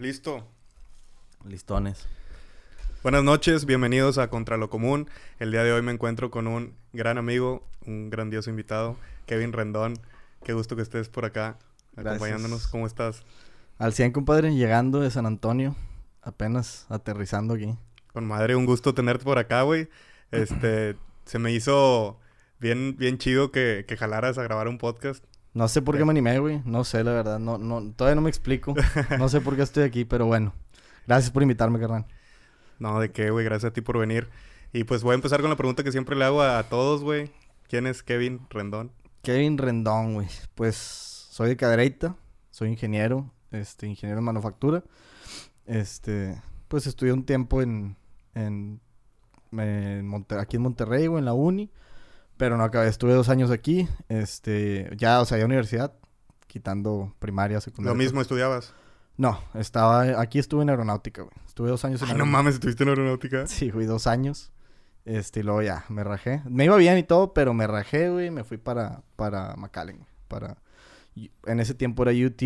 Listo. Listones. Buenas noches, bienvenidos a Contra lo Común. El día de hoy me encuentro con un gran amigo, un grandioso invitado, Kevin Rendón. Qué gusto que estés por acá Gracias. acompañándonos. ¿Cómo estás? Al 100, compadre, llegando de San Antonio. Apenas aterrizando aquí. Con madre, un gusto tenerte por acá, güey. Este, se me hizo bien, bien chido que, que jalaras a grabar un podcast. No sé por qué me animé, güey. No sé, la verdad. No, no, todavía no me explico. No sé por qué estoy aquí, pero bueno. Gracias por invitarme, carnal. No, de qué, güey. Gracias a ti por venir. Y pues voy a empezar con la pregunta que siempre le hago a, a todos, güey. ¿Quién es Kevin Rendón? Kevin Rendón, güey. Pues soy de Cadereyta. Soy ingeniero. Este, ingeniero en manufactura. Este, pues estudié un tiempo en, en, aquí en Monterrey, güey, en la uni. Pero no acabé. Estuve dos años aquí. Este, ya, o sea, ya universidad. Quitando primaria, secundaria. Lo mismo estudiabas. No, estaba... Aquí estuve en aeronáutica, güey. Estuve dos años en Ay, no aeronáutica. mames, estuviste en aeronáutica. Sí, güey, dos años. Este, y luego ya, me rajé. Me iba bien y todo, pero me rajé, güey. Me fui para, para McAllen. Para... En ese tiempo era UT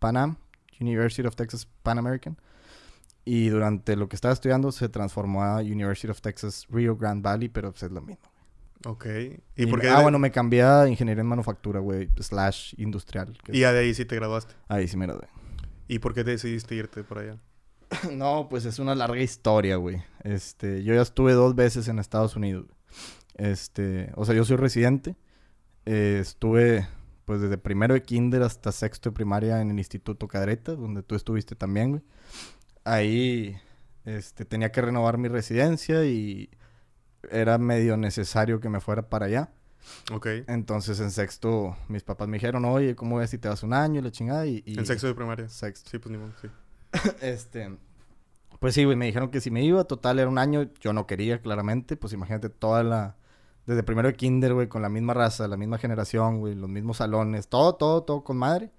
Panam, University of Texas Pan American. Y durante lo que estaba estudiando se transformó a University of Texas Rio Grande Valley, pero pues es lo mismo. Ok. ¿Y, por qué? Ah, de- bueno, me cambié a ingeniería en manufactura, güey, slash industrial. que Y de ahí sí te graduaste. Ahí sí me gradué. ¿Y por qué decidiste irte por allá? No, pues es una larga historia, güey. Este, yo ya estuve dos veces en Estados Unidos. Este, o sea, yo soy residente. Eh, estuve, pues, desde primero de kinder hasta sexto de primaria en el Instituto Cadreta, donde tú estuviste también, güey. Ahí, este, tenía que renovar mi residencia y era medio necesario que me fuera para allá. Ok. Entonces, en sexto, mis papás me dijeron, oye, ¿cómo ves si te vas un año? Y la chingada. Y, y- En sexto de primaria. Sexto. Sí, pues ni modo, sí. Este, pues sí, güey, me dijeron que si me iba, total era un año, yo no quería, claramente, pues imagínate toda la, desde primero de kinder, güey, con la misma raza, la misma generación, güey, los mismos salones, todo, todo, todo con madre.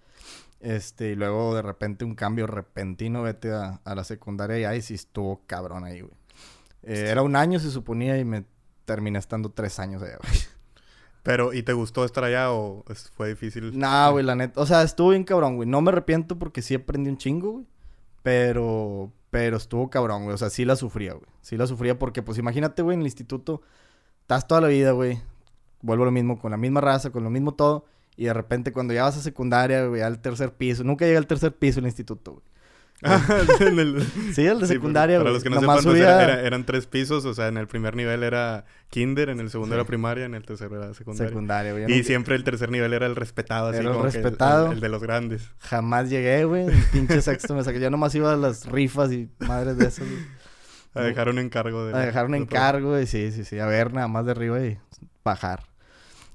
Este, y luego de repente un cambio repentino, vete a, a la secundaria y ahí sí estuvo cabrón ahí, güey. Eh, era un año, se suponía, y me terminé estando tres años allá, güey. Pero, ¿y te gustó estar allá o fue difícil? No, güey, la neta. O sea, estuvo bien cabrón, güey. No me arrepiento porque sí aprendí un chingo, güey. Pero, pero estuvo cabrón, güey. O sea, sí la sufría, güey. Sí la sufría porque, pues, imagínate, güey, en el instituto, estás toda la vida, güey. Vuelvo a lo mismo, con la misma raza, con lo mismo todo. Y de repente, cuando ya vas a secundaria, güey, al tercer piso. Nunca llegué al tercer piso en el instituto, güey. En el- Sí, al de Sí, secundaria, Para güey. los que no sepan, pues, subía- era- era- eran tres pisos. O sea, en el primer nivel era kinder, en el segundo Sí. era primaria, en el tercero era secundaria. secundaria, güey. Yo Y siempre el tercer nivel era el respetado, así Era el como que el- respetado. el, el de los grandes. Jamás llegué, güey. El pinche sexto me saqué. Yo nomás iba a las rifas y madres de esas. A dejar un encargo de... A dejar un de todo. encargo y sí, sí, sí. A ver, nada más de arriba y bajar.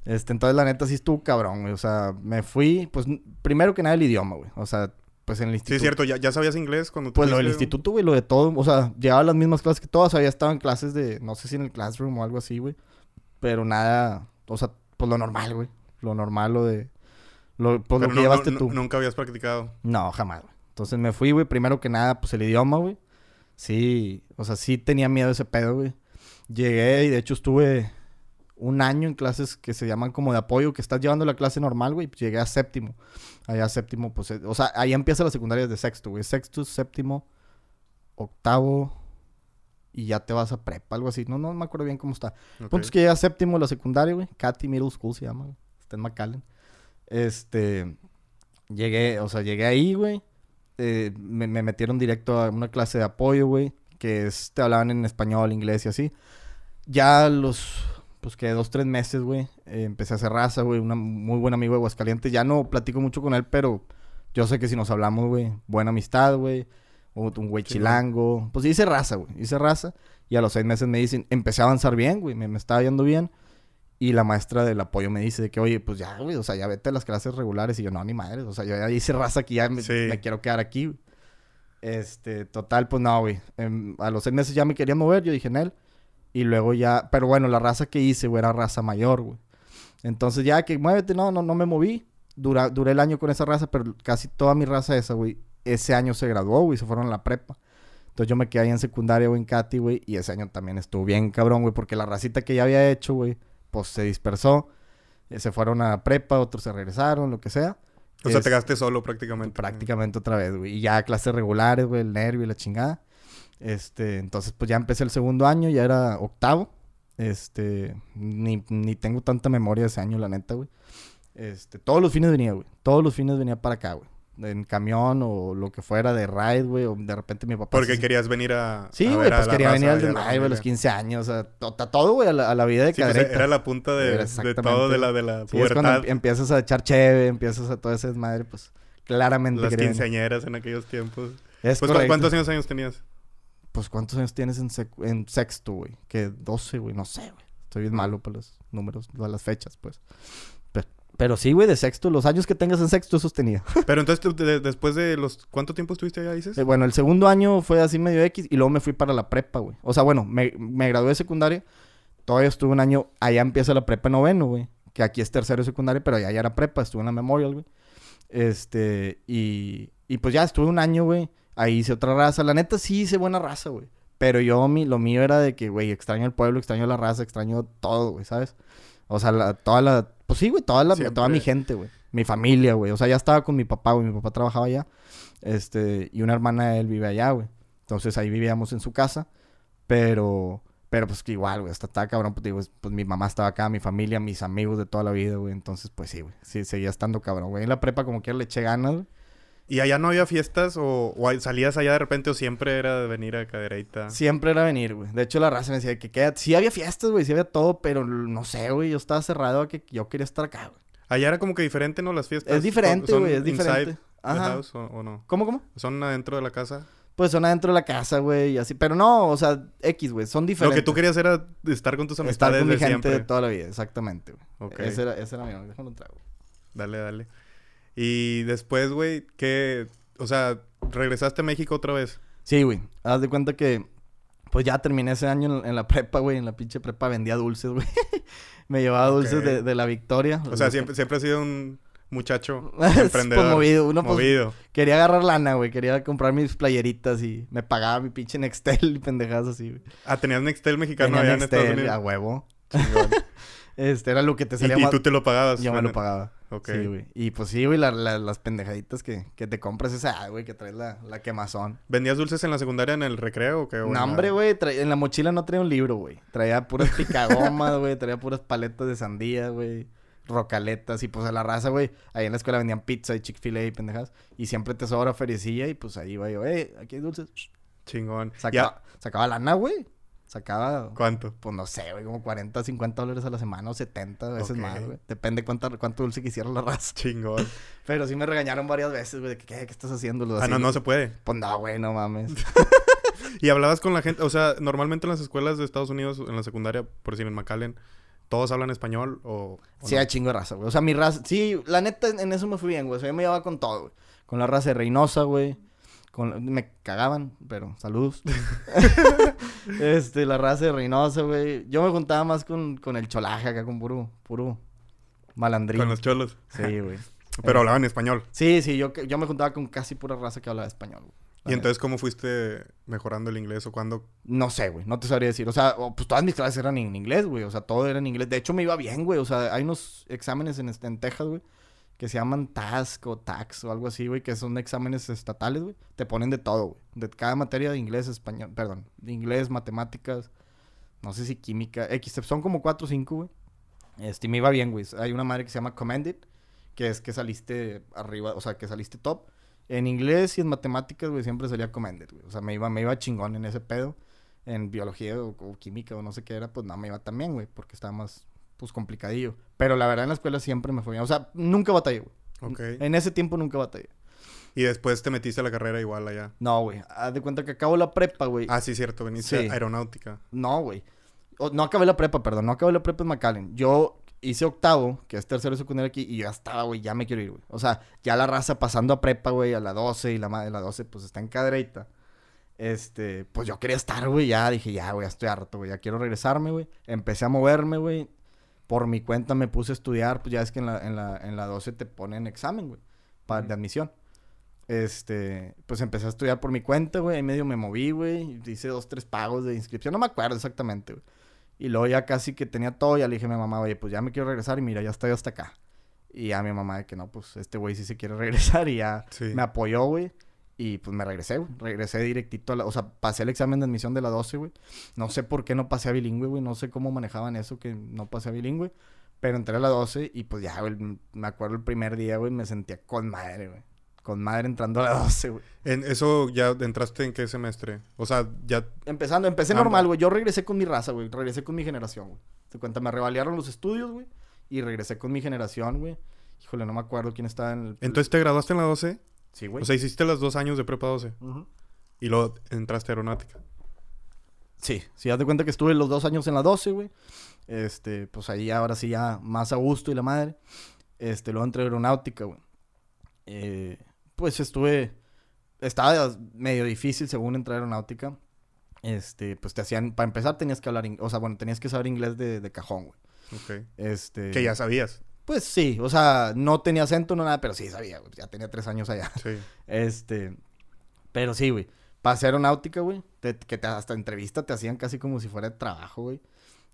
Este, entonces la neta sí estuvo cabrón, güey. O sea, me fui, pues, primero que nada el idioma, güey. O sea, pues en el Sí, instituto. es cierto. ¿Ya, ya sabías inglés cuando tú Pues lo del instituto, güey, lo de todo. O sea, llevaba las mismas clases que todas. Había estado en clases de, no sé si en el classroom o algo así, güey. Pero nada, o sea, pues lo normal, güey. Lo normal, lo de, lo, pues Pero lo que no- llevaste no- tú. Nunca habías practicado. No, jamás, güey. Entonces me fui, güey. Primero que nada, pues el idioma, güey. Sí, o sea, sí tenía miedo ese pedo, güey. Llegué y de hecho estuve un año en clases que se llaman como de apoyo, que estás llevando la clase normal, güey. Pues llegué a séptimo. Allá a séptimo, pues, eh, o sea, ahí empieza la secundaria de sexto, güey. Sexto, séptimo, octavo y ya te vas a prepa, algo así. No, no me acuerdo bien cómo está. Ok. Punto es que llegué a séptimo de la secundaria, güey. Cathy Middle School se llama, güey. Está en McAllen. Este. Llegué, o sea, llegué ahí, güey. Eh, me, me metieron directo a una clase de apoyo, güey. Que es, te hablaban en español, inglés y así. Ya los, pues que dos, tres meses, güey. eh, empecé a hacer raza, güey. Un muy buen amigo de Aguascalientes. Ya no platico mucho con él, pero yo sé que si nos hablamos, güey. Buena amistad, güey. Un güey Sí, chilango. Pues hice raza, güey. Hice raza. Y a los seis meses me dicen, empecé a avanzar bien, güey. Me, me estaba yendo bien. Y la maestra del apoyo me dice de que, oye, pues ya, güey, o sea, ya vete a las clases regulares. Y yo, no, ni madre. O sea, yo ya hice raza aquí, ya me, Sí. me quiero quedar aquí. Este, total, pues no, güey. Em, a los seis meses ya me quería mover, yo dije en él. Y luego ya, pero bueno, la raza que hice, güey, era raza mayor, güey. Entonces ya que muévete, no, no, no me moví. Dura, duré el año con esa raza, pero casi toda mi raza esa, güey, ese año se graduó, güey, se fueron a la prepa. Entonces yo me quedé ahí en secundaria, güey, en Katy, güey, y ese año también estuvo bien cabrón, güey, porque la racita que ya había hecho, güey, pues se dispersó. Eh, se fueron a prepa, otros se regresaron, lo que sea. O sea, Es- te quedaste solo prácticamente. Prácticamente otra vez, güey. Y ya clases regulares, güey, el nervio y la chingada. Este, entonces, pues ya empecé el segundo año, ya era octavo. Este, ni, ni tengo tanta memoria de ese año, la neta, güey. Este, todos los fines venía, güey. Todos los fines venía para acá, güey. En camión o lo que fuera de ride, güey. O de repente mi papá. Porque queres venir a. Sí, a güey, a pues quería raza venir al a güey, a los familia. 15 años. To- todo, güey, a la, a la vida de Sí, pues, era la punta de, de todo de la, de la Sí, es cuando pubertad. em- empiezas a echar cheve, empiezas a todo ese desmadre, pues claramente las venir. quinceañeras en aquellos tiempos. Es Pues, ¿cu- correcto. ¿cuántos años, años tenías? Pues, ¿cuántos años tienes en, sexto, güey? Que 12, güey, no sé, güey. Estoy bien malo para los números, para las fechas, pues. Pero, pero sí, güey, de sexto, los años que tengas en sexto, esos tenía. Pero entonces, tú, de- después de los... ¿Cuánto tiempo estuviste allá, dices? Eh, bueno, el segundo año fue así medio X y luego me fui para la prepa, güey. O sea, bueno, me, me gradué de secundaria. Todavía estuve un año, allá empieza la prepa noveno, güey. Que aquí es tercero de secundaria, pero allá ya era prepa, estuve en la Memorial, güey. Este, y, y pues ya estuve un año, güey. Ahí hice otra raza. La neta sí hice buena raza, güey. Pero yo, mi, lo mío era de que, güey, extraño el pueblo, extraño la raza, extraño todo, güey, ¿sabes? O sea, la- toda la... Pues sí, güey, toda, la, Siempre. toda mi gente, güey. Mi familia, güey. O sea, ya estaba con mi papá, güey. Mi papá trabajaba allá. Este, y una hermana de él vive allá, güey. Entonces ahí vivíamos en su casa. Pero, pero pues que igual, güey. Hasta estaba cabrón. Pues, digo, pues mi mamá estaba acá, mi familia, mis amigos de toda la vida, güey. Entonces, pues sí, güey. Sí, seguía estando cabrón, güey. En la prepa como quiera le eché ganas, güey. ¿Y allá no había fiestas o, salías allá de repente o siempre era de venir a Cadereita? Siempre era venir, güey. De hecho, la raza me decía que queda... Sí había fiestas, güey. Sí había todo, pero no sé, güey. Yo estaba cerrado a que yo quería estar acá, güey. Allá era como que diferente, ¿no? Las fiestas. Es diferente, ¿Son- güey. Es diferente. the Ajá. house o, o no? ¿Cómo, cómo? ¿Son adentro de la casa? Pues son adentro de la casa, güey, y así. Pero no, o sea, X, güey. Son Lo diferentes. que tú querías era estar con tus Estar amistades con mi gente siempre. de toda la vida, exactamente, güey. Ok. Ese era, ese era mi Déjame un trago. Dale, dale. Y después, güey, ¿qué...? O sea, ¿regresaste a México otra vez? Sí, güey. Haz de cuenta que, pues ya terminé ese año en, en la prepa, güey. En la pinche prepa vendía dulces, güey. Me llevaba dulces de, de la Victoria. O sea, siempre, siempre has sido un muchacho Es, emprendedor. pues, movido. Uno, pues, movido. quería agarrar lana, güey. Quería comprar mis playeritas y me pagaba mi pinche Nextel y pendejadas así, güey. Ah, tenías Nextel mexicano Tenía allá en Estados Nextel, Unidos. a huevo. Chingón. Este era lo que te y, salía y más... tú te lo pagabas. Yo me lo pagaba. Ok. Sí, güey. Y pues sí, güey, la- la- las pendejaditas que, que te compras esa, ah, güey, que traes la, la quemazón. ¿Vendías dulces en la secundaria en el recreo o qué? en No, hombre, güey, en la mochila no traía un libro, güey. Traía puras picagomas, güey, traía puras paletas de sandía, güey. Rocaletas y pues a la raza, güey. Ahí en la escuela vendían pizza y Chick-fil-A y pendejas. Y siempre te sobra feriecilla y pues ahí iba yo, eh, aquí hay dulces. Chingón. Sacaba, sacaba lana, güey. Sacaba. ¿Cuánto? pues no sé, güey, como 40, 50 dólares a la semana o 70 a veces más, güey. Depende cuánto, cuánto dulce quisiera la raza. Chingón. Pero sí me regañaron varias veces, güey, de que, ¿qué, ¿Qué estás haciendo? Ah, no, no güey. se puede. Pues no, güey, no mames. Y hablabas con la gente, o sea, normalmente en las escuelas de Estados Unidos, en la secundaria, por decir en McAllen, ¿todos hablan español o, o Sí, no? hay chingo de raza, güey. O sea, mi raza... Sí, la neta, en eso me fui bien, güey. O sea, yo me llevaba con todo, güey. Con la raza de Reynosa, güey. Con... Me cagaban, pero saludos. este, la raza de Reynosa, güey. Yo me juntaba más con, con el cholaje acá, con puro, puro malandrín. Con los cholos. Sí, güey. Pero hablaban español. Sí, sí, yo, que- yo me juntaba con casi pura raza que hablaba español, güey. ¿Y entonces cómo fuiste mejorando el inglés o cuándo? No sé, güey. No te sabría decir. O sea, pues todas mis clases eran en inglés, güey. O sea, todo era en inglés. De hecho, me iba bien, güey. O sea, hay unos exámenes en, este- en Texas, güey. Que se llaman TASC o TAX o algo así, güey. Que son exámenes estatales, güey. Te ponen de todo, güey. De cada materia de inglés, español. Perdón. De inglés, matemáticas. No sé si química. X. Son como cuatro o cinco, güey. Este, me iba bien, güey. Hay una madre que se llama Commended. Que es que saliste arriba. O sea, que saliste top. En inglés y en matemáticas, güey, siempre salía commended, güey. O sea, me iba, me iba chingón en ese pedo. En biología o, o química o no sé qué era, pues no me iba tan bien, güey, porque estaba más, pues, complicadillo. Pero la verdad en la escuela siempre me fue bien. O sea, nunca batallé, güey. En ese tiempo nunca batallé. Y después te metiste a la carrera igual allá. No, güey. Haz de cuenta que acabo la prepa, güey. Ah, sí, cierto. Veniste Sí. a aeronáutica. No, güey. No acabé la prepa, perdón. No acabé la prepa en McAllen. Yo hice octavo, que es tercero de secundaria aquí, y yo ya estaba, güey, ya me quiero ir, güey. O sea, ya la raza pasando a prepa, güey, a la 12, y la madre de la 12, pues está en cadreita. Este, pues yo quería estar, güey, ya dije, ya, güey, ya estoy harto, güey, ya quiero regresarme, güey. Empecé a moverme, güey. Por mi cuenta me puse a estudiar, pues ya es que en la, en la, en la 12 te ponen examen, güey, para de admisión. Este, pues empecé a estudiar por mi cuenta, güey. Ahí medio me moví, güey. Hice dos, tres pagos de inscripción. No me acuerdo exactamente, güey. Y luego ya casi que tenía todo. Ya le dije a mi mamá, oye, pues ya me quiero regresar. Y mira, ya estoy hasta acá. Y a mi mamá de que no, pues este güey sí se quiere regresar y ya Sí. me apoyó, güey. Y pues me regresé, güey. Regresé directito a la... O sea, pasé el examen de admisión de la 12, güey. No sé por qué no pasé a bilingüe, güey. No sé cómo manejaban eso que no pasé a bilingüe. Pero entré a la 12 y pues ya, güey. Me acuerdo el primer día, güey. Me sentía con madre, güey. Con madre entrando a la 12, güey. En eso ya entraste en qué semestre? O sea, ya Empezando, empecé normal, güey. Yo regresé con mi raza, güey. Regresé con mi generación, güey. Te cuenta, me revaliaron los estudios, güey. Y regresé con mi generación, güey. Híjole, no me acuerdo quién estaba en el... entonces te graduaste en la 12, Sí, güey. o sea, hiciste los dos años de prepa 12 Ujú. y luego entraste a aeronáutica. Sí, sí, haz de cuenta que estuve los dos años en la 12, güey. Este, pues ahí ahora sí ya más a gusto y la madre. Este, luego entré a aeronáutica, güey. Eh, pues estuve, estaba medio difícil según entrar a aeronáutica. Este, pues te hacían, para empezar tenías que hablar, o sea, bueno, tenías que saber inglés de, de cajón, güey. Ok. Este. Que ya sabías. Pues sí, o sea, no tenía acento, no nada, pero sí sabía, güey. Ya tenía tres años allá. Sí. Este. Pero sí, güey. Pasé aeronáutica, güey. te- que te, hasta entrevista te hacían casi como si fuera de trabajo, güey.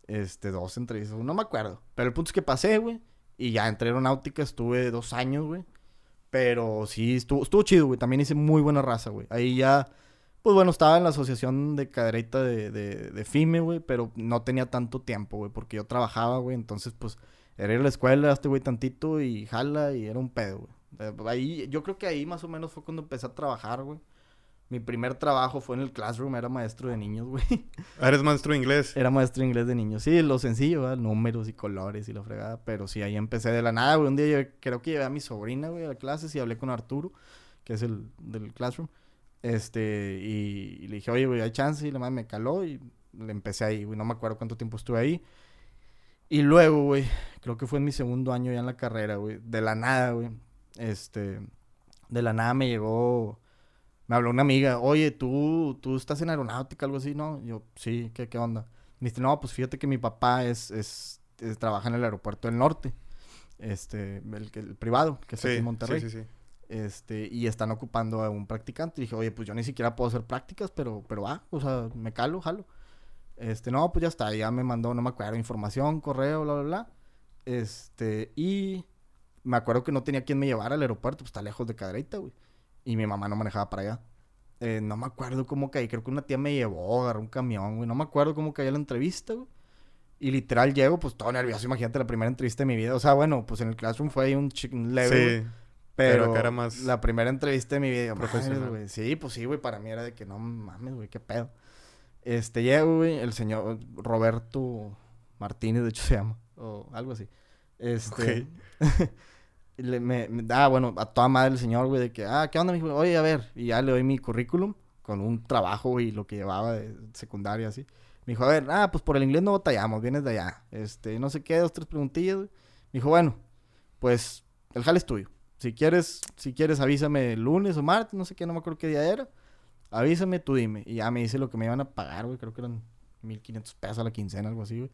Este, dos entrevistas. No me acuerdo. Pero el punto es que pasé, güey. Y ya entré a aeronáutica, estuve dos años, güey. Pero sí, estuvo, estuvo chido, güey. También hice muy buena raza, güey. Ahí ya. Pues bueno, estaba en la asociación de cadereita de, de, de FIME, güey. Pero no tenía tanto tiempo, güey. Porque yo trabajaba, güey. Entonces, pues, era ir a la escuela, este güey tantito y jala y era un pedo, güey. Eh, Ahí, yo creo que ahí más o menos fue cuando empecé a trabajar, güey. Mi primer trabajo fue en el classroom, era maestro de niños, güey. Eres maestro de inglés. Era maestro de inglés de niños. Sí, lo sencillo, ¿verdad? Números y colores y la fregada. Pero sí, ahí empecé de la nada, güey. Un día yo creo que llevé a mi sobrina, güey, a clases y hablé con Arturo, que es el del classroom. Este, y, y le dije, oye, güey, hay chance. Y la madre me caló y le empecé ahí, güey. No me acuerdo cuánto tiempo estuve ahí. Y luego, güey, creo que fue en mi segundo año ya en la carrera, güey. De la nada, güey. Este, de la nada me llegó, me habló una amiga, oye, ¿tú, tú estás en aeronáutica, algo así, ¿no? Yo, sí, ¿qué, qué onda? Me dice, no, pues fíjate que mi papá es, es, es- trabaja en el aeropuerto del norte. Este, el, el privado, que está aquí en Monterrey. Sí, sí, sí. Este, y están ocupando a un practicante. Y dije, oye, pues yo ni siquiera puedo hacer prácticas, pero, pero va, o sea, me calo, jalo. Este, no, pues ya está, ya me mandó, no me acuerdo, información, correo, bla, bla, bla. Este, y me acuerdo que no tenía quien me llevara al aeropuerto, pues está lejos de Cadereyta, güey. Y mi mamá no manejaba para allá. Eh, no me acuerdo cómo caí, creo que una tía me llevó, agarró un camión, güey. No me acuerdo cómo caí a la entrevista, güey. Y literal llego, pues todo nervioso, imagínate la primera entrevista de mi vida. O sea, bueno, pues en el classroom fue ahí un leve. Sí. Pero, Pero que era más la primera entrevista de mi vida, profesional. Sí, pues sí, güey, para mí era de que no mames, güey, qué pedo. Este, llego, güey, el señor Roberto Martínez, de hecho se llama, o algo así. Este, le- me, me- ah, bueno, a toda madre el señor, güey, de que, ah, ¿qué onda, mijo? Oye, a ver, y ya le doy mi currículum con un trabajo y lo que llevaba de secundaria, así. Me dijo, a ver, ah, pues por el inglés no batallamos, vienes de allá. Este, no sé qué, dos, tres preguntillas, güey. Me dijo, bueno, pues el jale es tuyo. Si quieres, si quieres, avísame el lunes o martes, no sé qué, no me acuerdo qué día era. Avísame, tú dime. Y ya me dice lo que me iban a pagar, güey. Creo que eran 1500 pesos a la quincena, algo así, güey.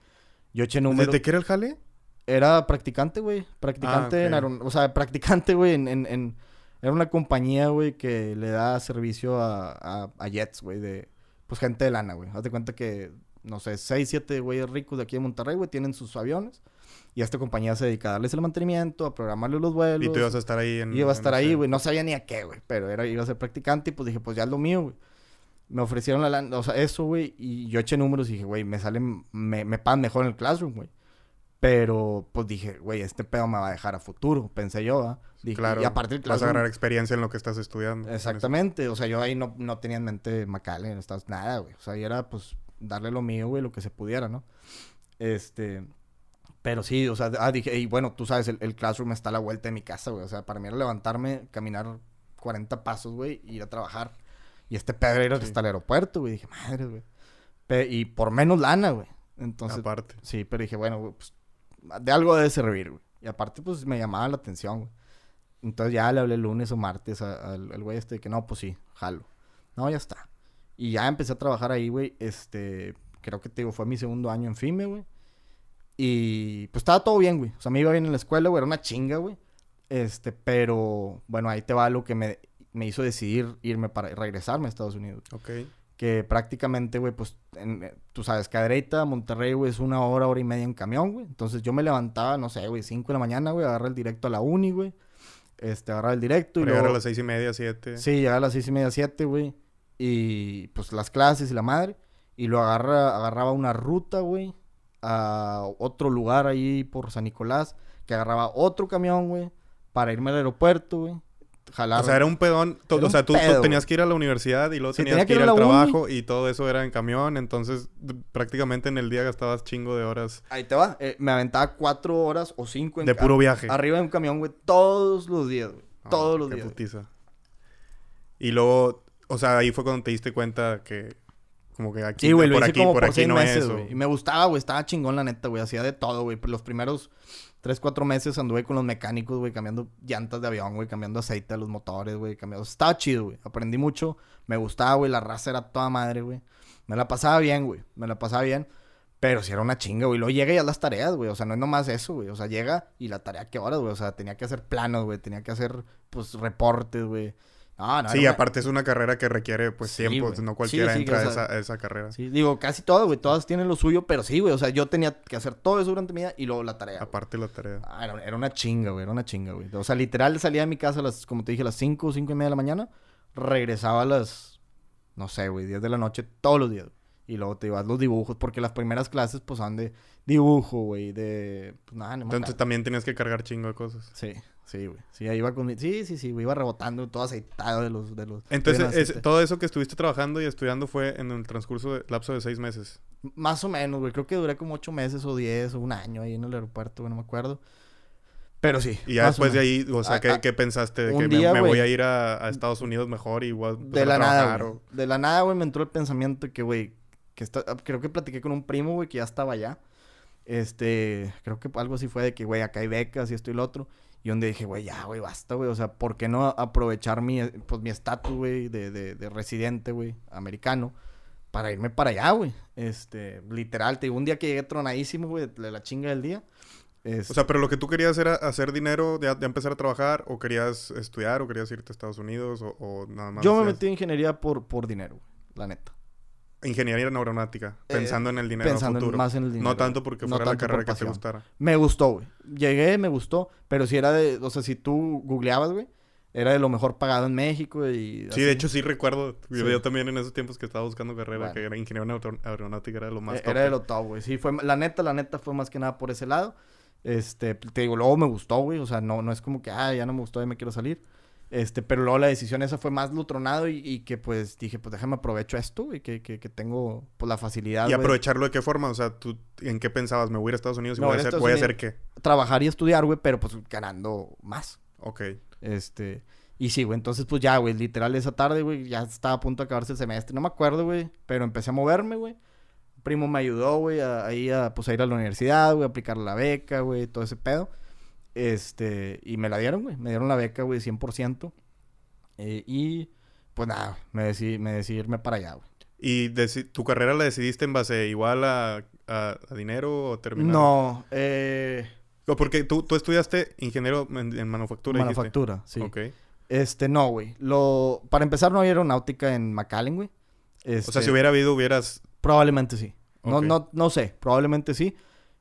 Yo eché número. ¿Desde qué era el jale? Era practicante, güey. Practicante Ah, en aeron- O sea, practicante, güey, en, en, en- Era una compañía, güey, que le da servicio a, a, a jets, güey, de... Pues gente de lana, güey. Haz de cuenta que, no sé, seis, siete güeyes ricos de aquí de Monterrey, güey, tienen sus aviones. Y esta compañía se dedica a darles el mantenimiento, a programarles los vuelos. Y tú ibas a estar ahí en... Iba a estar ahí, güey. No sabía ni a qué, güey. Pero era, iba a ser practicante y pues dije, pues ya es lo mío, güey. Me ofrecieron la o sea, eso, güey. Y yo eché números y dije, güey, me salen, me, me pagan mejor en el classroom, güey. Pero, pues dije, güey, este pedo me va a dejar a futuro, pensé yo, ¿ah? Dije, Claro. Y aparte del Vas a classroom- agarrar experiencia en lo que estás estudiando. Exactamente. O sea, yo ahí no, no tenía en mente McAllen, no nada, güey. O sea, ahí era, pues, darle lo mío, güey, lo que se pudiera, ¿no? Este... Pero sí, o sea, ah, dije, y bueno, tú sabes, el, el classroom está a la vuelta de mi casa, güey. O sea, para mí era levantarme, caminar 40 pasos, güey, e ir a trabajar. Y este pedo era Sí. hasta el aeropuerto, güey. Dije, madre, güey. Pe- y por menos lana, güey. Entonces, Aparte. Sí, pero dije, bueno, güey, pues de algo debe servir, güey. Y aparte, pues me llamaba la atención, güey. Entonces ya le hablé el lunes o martes al al güey este de que no, pues sí, jalo. No, ya está. Y ya empecé a trabajar ahí, güey. Este, creo que te digo, fue mi segundo año en FIME, güey. Y pues estaba todo bien, güey. O sea, me iba bien en la escuela, güey. Era una chinga, güey. Este, pero bueno, ahí te va lo que me, me hizo decidir irme para regresarme a Estados Unidos Ok. que prácticamente, güey, pues, en, tú sabes, Cadereyta, Monterrey, güey, es una hora, hora y media en camión, güey. Entonces yo me levantaba, no sé, güey, 5 de la mañana, güey, agarré el directo a la uni, güey. Este, agarraba el directo y Para llegar luego... a las seis y media, siete. Sí, llegaba a las seis y media, siete, güey. Y pues las clases y la madre. Y lo agarra, agarraba una ruta, güey, a otro lugar ahí por San Nicolás. Que agarraba otro camión, güey, para irme al aeropuerto, güey. Jalar. O sea, era un pedón. Era o sea, un tú, tenías que ir a la universidad y luego tenías tenía que ir al uni. trabajo y todo eso era en camión. Entonces, prácticamente en el día gastabas chingo de horas Ahí te va. Eh, me aventaba cuatro horas o cinco en de puro viaje. Arriba de un camión, güey, todos los días, güey. Ah, todos los qué días. putiza. Y luego, o sea, ahí fue cuando te diste cuenta que como que aquí, Sí, güey, lo por aquí, como por por, aquí no meses, es. o- güey. Y me gustaba, güey. Estaba chingón, la neta, güey. Hacía de todo, güey. Los primeros tres, cuatro meses anduve con los mecánicos, güey. Cambiando llantas de avión, güey. Cambiando aceite a los motores, güey. Cambiando... Estaba chido, güey. Aprendí mucho. Me gustaba, güey. La raza era toda madre, güey. Me la pasaba bien, güey. Me la pasaba bien. Pero sí era una chinga, güey. Luego llega y haz las tareas, güey. O sea, no es nomás eso, güey. O sea, llega y la tarea, ¿qué horas, güey? O sea, tenía que hacer planos, güey. Tenía que hacer, pues, reportes, güey. No. Sí, una- aparte es una carrera que requiere pues Sí, tiempo. No cualquiera Sí, sí, entra o a, esa, a esa carrera. Sí, digo, casi todas, güey. Todas tienen lo suyo, pero sí, güey. O sea, yo tenía que hacer todo eso durante mi vida y luego la tarea. Aparte la tarea. Ah, era, era una chinga, güey. Era una chinga, güey. O sea, literal salía de mi casa a las, como te dije, a las 5 o 5 y media de la mañana. Regresaba a las, no sé, güey, 10 de la noche todos los días. Y luego te ibas los dibujos, porque las primeras clases, pues, son de dibujo, güey, de... Pues, nada, no Entonces también tenías que cargar chingo de cosas. Sí, sí, güey. Sí, ahí iba con mi... Sí, sí, sí, güey. Iba rebotando todo aceitado de los... De los Entonces, de los es- aceites. todo eso que estuviste trabajando y estudiando fue en el transcurso de lapso de seis meses. Más o menos, güey. Creo que duré como ocho meses o diez o un año ahí en el aeropuerto, güey. No me acuerdo. Pero sí. Y ya después de ahí, o sea, Ah, ¿qué, ah, qué pensaste? ¿De que me- día, me, voy a ir a, a Estados Unidos mejor y voy a De la a nada, trabajar? o- De la nada, güey, me entró el pensamiento que, güey, que está... creo que platiqué con un primo, güey, que ya estaba allá. Este, creo que algo así fue de que, güey, acá hay becas y esto y lo otro. Y donde dije, güey, ya, güey, basta, güey. O sea, ¿por qué no aprovechar mi, pues, mi estatus, güey, de, de, de residente, güey, americano? Para irme para allá, güey. Este, literal, te digo, un día que llegué tronadísimo, güey, de la chinga del día. O sea, pero lo que tú querías era hacer dinero, ya, ya empezar a trabajar, o querías estudiar, o querías irte a Estados Unidos, o, o nada más. yo me hacías metí en ingeniería por, por dinero, güey, la neta. Ingeniería aeronáutica, Eh, pensando en el dinero Pensando en- futuro. más en el dinero. no tanto porque No fuera la tanto por carrera que te gustara. Me gustó, güey. Llegué, me gustó, pero si era de, o sea, si tú googleabas, güey, era de lo mejor pagado en México y... Sí, de hecho sí recuerdo. Yo, Sí. yo también en esos tiempos que estaba buscando carrera, Bueno. que era ingeniero en aer- aeronáutica, era lo más Eh, top. Era de lo top, güey. Sí, fue, la neta, la neta fue más que nada por ese lado. Este, te digo, luego me gustó, güey. O sea, no, no es como que, ah, ya no me gustó, ya me quiero salir. Este, pero luego la decisión esa fue más lutronado y, y que pues dije, pues déjame aprovecho esto, güey, que, que, que tengo pues la facilidad, ¿Y aprovecharlo de qué forma? O sea, ¿tú en qué pensabas? ¿Me voy a ir a Estados Unidos y Me voy a hacer, voy a hacer qué? Trabajar y estudiar, güey, pero pues ganando más. Ok. Este, y sí, güey, entonces pues ya, güey, literal esa tarde, güey, ya estaba a punto de acabarse el semestre. No me acuerdo, güey, pero empecé a moverme, güey. Primo me ayudó, güey, a, ahí a, pues a ir a la universidad, güey, a aplicar la beca, güey, todo ese pedo. Este, y me la dieron, güey, me dieron la beca, güey, 100%. Eh, y pues nada, me decidí, me decidí irme para allá, güey. ¿Y tu carrera la decidiste en base igual a, a- a dinero o terminar? No, eh, Porque tú, tú estudiaste ingeniero en, en manufactura, dijiste. manufactura, sí. Ok. Este, no, güey. Lo, para empezar, no había aeronáutica en McAllen, güey. O sea, Este, si hubiera habido, hubieras... Probablemente sí. No, Ok. no, no sé, probablemente sí.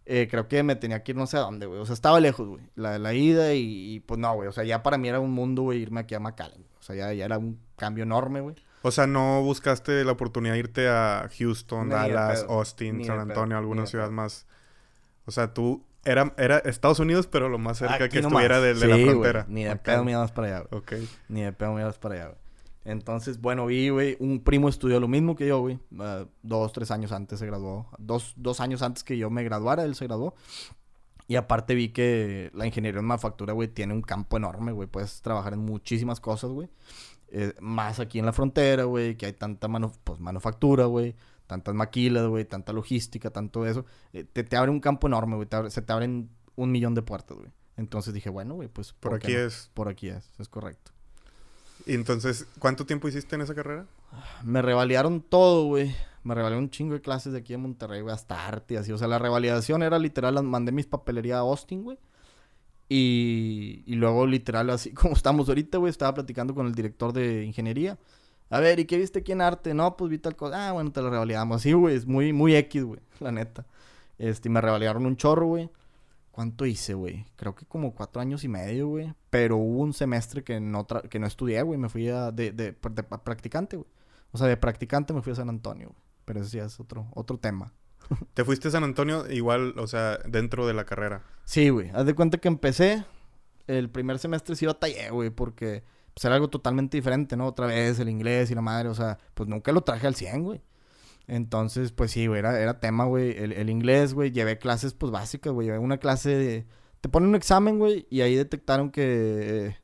Eh, creo que me tenía que ir no sé a dónde, güey. O sea, estaba lejos, güey. La, la ida y, y, pues no, güey. O sea, ya para mí era un mundo, güey, irme aquí a McAllen. O sea, ya, ya era un cambio enorme, güey. O sea, no buscaste la oportunidad de irte a Houston, Dallas. Austin, Ni San. Antonio, Ni alguna ciudad más. O sea, tú... Era, era Estados Unidos, pero lo más cerca Aquí que nomás. estuviera de, de la Sí, frontera. Ni de Ok. pedo me ibas para allá, güey. Ok. Ni de pedo me ibas para allá, güey. Entonces, bueno, vi, güey, un primo estudió lo mismo que yo, güey. Ah, dos, tres años antes se graduó. Dos, dos años antes que yo me graduara, él se graduó. Y aparte vi que la ingeniería en manufactura, güey, tiene un campo enorme, güey. Puedes trabajar en muchísimas cosas, güey. Eh, más aquí en la frontera, güey, que hay tanta manu- pues, manufactura, güey. Tantas maquilas, güey, tanta logística, tanto eso. Eh, te, te abre un campo enorme, güey. se te abren un millón de puertas, güey. Entonces dije, bueno, güey, pues... Por aquí no? es. Por aquí es, es correcto. Y entonces, ¿cuánto tiempo hiciste en esa carrera? Me revalidaron todo, güey. Me revalidaron un chingo de clases de aquí en Monterrey, güey, hasta arte así. O sea, la revalidación era literal, mandé mis papelería a Austin, güey. Y, luego, literal, así como estamos ahorita, güey, estaba platicando con el director de ingeniería A ver, ¿y qué viste aquí en arte? No, pues vi tal cosa. Ah, bueno, te lo revalidamos. Sí, güey, es muy, muy X, güey, la neta. Este, y me revalidaron un chorro, güey. ¿Cuánto hice, güey? Creo que como cuatro años y medio, güey. Pero hubo un semestre que no, tra- que no estudié, güey. Me fui a de, de, de practicante, güey. O sea, de practicante me fui a San Antonio, güey. Pero eso ya es otro, otro tema. ¿Te fuiste a San Antonio igual, o sea, dentro de la carrera? Sí, güey. Haz de cuenta que empecé. El primer semestre sí batallé, güey, porque pues, era algo totalmente diferente, ¿no? Otra vez el inglés y la madre, o sea, pues nunca lo traje al 100, güey. Entonces, pues sí, güey, era, era tema, güey. El, el inglés, güey, llevé clases, pues básicas, güey. Llevé una clase de... Te ponen un examen, güey, y ahí detectaron que eh,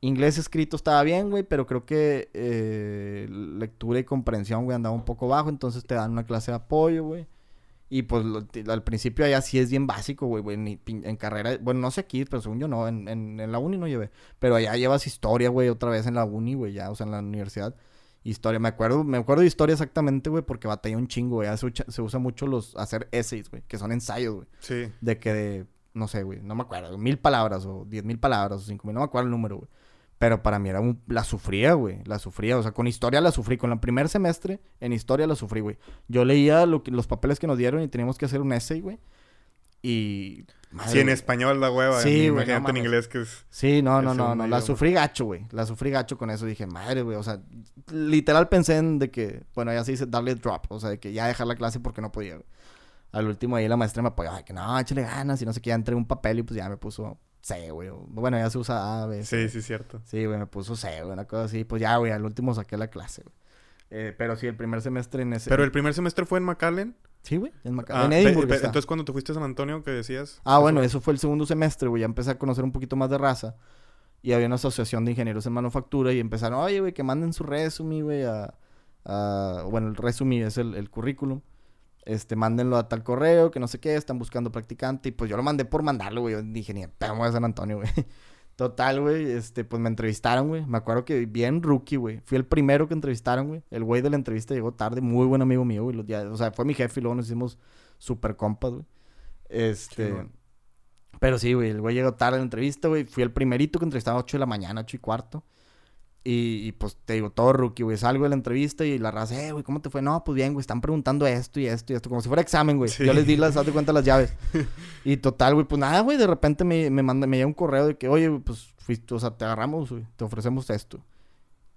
inglés escrito estaba bien, güey, pero creo que eh, lectura y comprensión, güey, andaba un poco bajo. Entonces te dan una clase de apoyo, güey. Y pues al principio allá sí es bien básico, güey, güey. pin- En carrera, bueno, no sé aquí, pero según yo no, en, en, en la uni no llevé. Pero allá llevas historia, güey, otra vez en la uni, güey, ya, o sea, en la universidad. Historia, me acuerdo, me acuerdo de historia exactamente, güey, porque batallé un chingo, güey. Se, usa mucho los, hacer essays, güey, que son ensayos, güey. Sí. De que de, no sé, güey, no me acuerdo, mil palabras o diez mil palabras o cinco mil, no me acuerdo el número, güey. Pero para mí era un... La sufría, güey. La sufría. O sea, con historia la sufrí. Con el primer semestre, en historia la sufrí, güey. Yo leía lo que, los papeles que nos dieron y teníamos que hacer un essay, güey. Y... madre, Sí, en español la hueva. Sí, güey, Imagínate no en inglés que es... Sí, no, no, no, no. La sufrí gacho, güey. La sufrí gacho con eso. Dije, madre, güey. O sea, literal pensé en de que... Bueno, ya se dice darle drop. O sea, de que ya dejar la clase porque no podía, güey. Al último ahí la maestra me apoyó. Ay, que no, échale ganas. Y no sé qué. Ya entregué un papel y pues ya me puso C, güey. Bueno, ya se usa A, B, C. Sí, sí, cierto. Sí, güey, me puso C, güey, una cosa así. Pues ya, güey, al último saqué la clase, güey. Eh, pero sí, el primer semestre en ese... Pero el primer semestre fue en McAllen. Sí, güey, en, Maca- Ah, en pe- pe- entonces cuando te fuiste a San Antonio, que decías? Ah, bueno, Eso- fue el segundo semestre, güey. Ya empecé a conocer un poquito más de raza. Y había una asociación de ingenieros en manufactura y empezaron, oye, güey, que manden su resume, güey, a, a- Bueno, el resume es el, el currículum. Este, mándenlo a tal correo, que no sé qué, están buscando practicante. Y pues yo lo mandé por mandarlo, güey. Dije, ni vamos a San Antonio, güey. Total, güey, este, pues me entrevistaron, güey. Me acuerdo que bien rookie, güey. Fui el primero que entrevistaron, güey. El güey de la entrevista llegó tarde, muy buen amigo mío, güey. O sea, fue mi jefe y luego nos hicimos super compas, güey. Este... Pero sí, güey, el güey llegó tarde a la entrevista, güey. Fui el primerito que entrevistaba a 8 de la mañana, 8 y cuarto. Y, y, pues te digo, todo rookie, güey. Salgo de la entrevista y la raza, eh, güey, ¿cómo te fue? No, pues bien, güey, están preguntando esto y esto y esto, como si fuera examen, güey. Sí. Yo les di las, de cuenta, las llaves. y total, güey, pues nada, güey, de repente me, me manda, me llega un correo de que, oye, güey, pues fuiste, o sea, te agarramos, güey, te ofrecemos esto.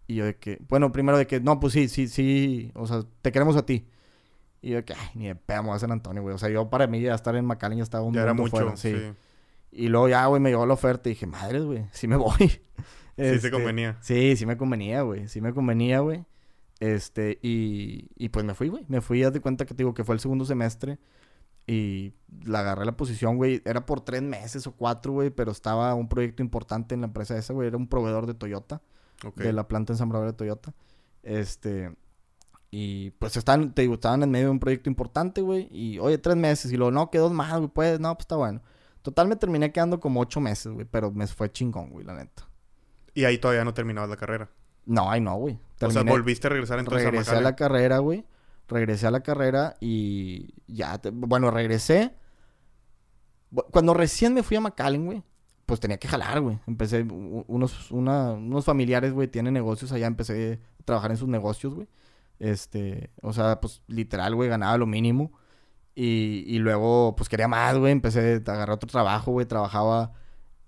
Y yo de que, bueno, primero de que, no, pues sí, sí, sí, o sea, te queremos a ti. Y yo de que, ay, ni de pedo, me voy a San Antonio, güey. O sea, yo para mí ya estar en McAllen ya estaba un Ya era mundo mucho, fuera, sí. y luego ya, güey, me llegó la oferta y dije, madre, güey, sí me voy. Sí, Este, se convenía. Sí, sí me convenía, güey. Sí me convenía, güey. Este, y, y pues me fui, güey. Me fui, haz de cuenta que te digo que fue el segundo semestre. Y la agarré la posición, güey. Era por tres meses o cuatro, güey. Pero estaba un proyecto importante en la empresa esa, güey. Era un proveedor de Toyota. De la planta ensambladora de Toyota. Este... Y pues estaban, te digo, estaban en medio de un proyecto importante, güey. Y oye, tres meses. Y luego, no, que dos más, güey. Pues, no, pues está bueno. Total, me terminé quedando como ocho meses, güey. Pero me fue chingón, güey, la neta. Y ahí todavía no terminabas la carrera. No, ay, no, güey. O sea, volviste a regresar entonces regresé a la carrera, güey. Regresé a la carrera y ya, te- bueno, regresé. Cuando recién me fui a McAllen, güey, pues tenía que jalar, güey. Empecé, unos, una- unos familiares, güey, tienen negocios allá, empecé a trabajar en sus negocios, güey. Este, o sea, pues literal, güey, ganaba lo mínimo. Y, y luego, pues quería más, güey. Empecé a agarrar otro trabajo, güey. Trabajaba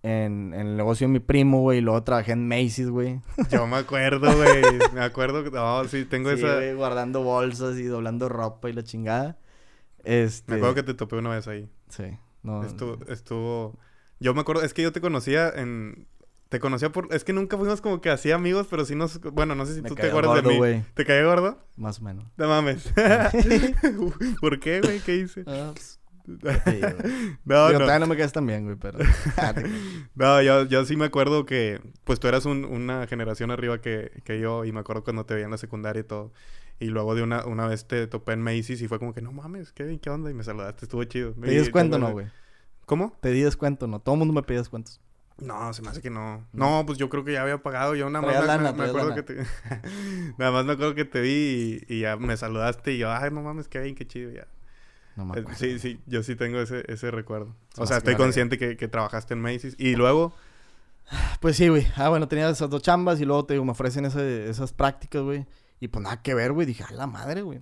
en, en el negocio de mi primo, güey. Y luego trabajé en Macy's, güey. Yo me acuerdo, güey. me acuerdo. que- No, sí, tengo Sí, esa... güey, guardando bolsas y doblando ropa y la chingada. Este... Me acuerdo que te topé una vez ahí. Sí, no... Estuvo, estuvo... Yo me acuerdo... Es que yo te conocía en... Te conocía por... Es que nunca fuimos como que así amigos, pero sí nos... Bueno, no sé si Me tú te acuerdas gordo, de mí. güey. ¿Te caí gordo? Más o menos. No mames. ¿Por qué, güey? ¿Qué hice? Ah, pues, sí. No, Digo, no. me quedas tan bien, güey, pero... No, yo, yo sí me acuerdo que, pues tú eras un- una generación arriba que, que yo, y me acuerdo cuando te veía en la secundaria y todo. Y luego de una, una vez te topé en Macy's y fue como que, no mames, ¿qué, qué onda? Y me saludaste, estuvo chido. ¿Te di descuento no, güey? ¿Cómo? Te di descuento, ¿no? Todo el mundo me pedía descuentos. No, se me hace que no. No, pues yo creo que ya había pagado. Yo nada más lana, me- me acuerdo que te... nada más me acuerdo que te vi y, y ya me saludaste y yo, ay, no mames, qué bien, qué chido, ya. No me Eh, acuerdo. Sí, sí, yo sí tengo ese, ese recuerdo. Se O sea, estoy consciente que, que trabajaste en Macy's. Y luego, Pues sí, güey. Ah, bueno, tenía esas dos chambas y luego te digo, me ofrecen ese- esas prácticas, güey. Y pues nada que ver, güey. Dije, a la madre, güey.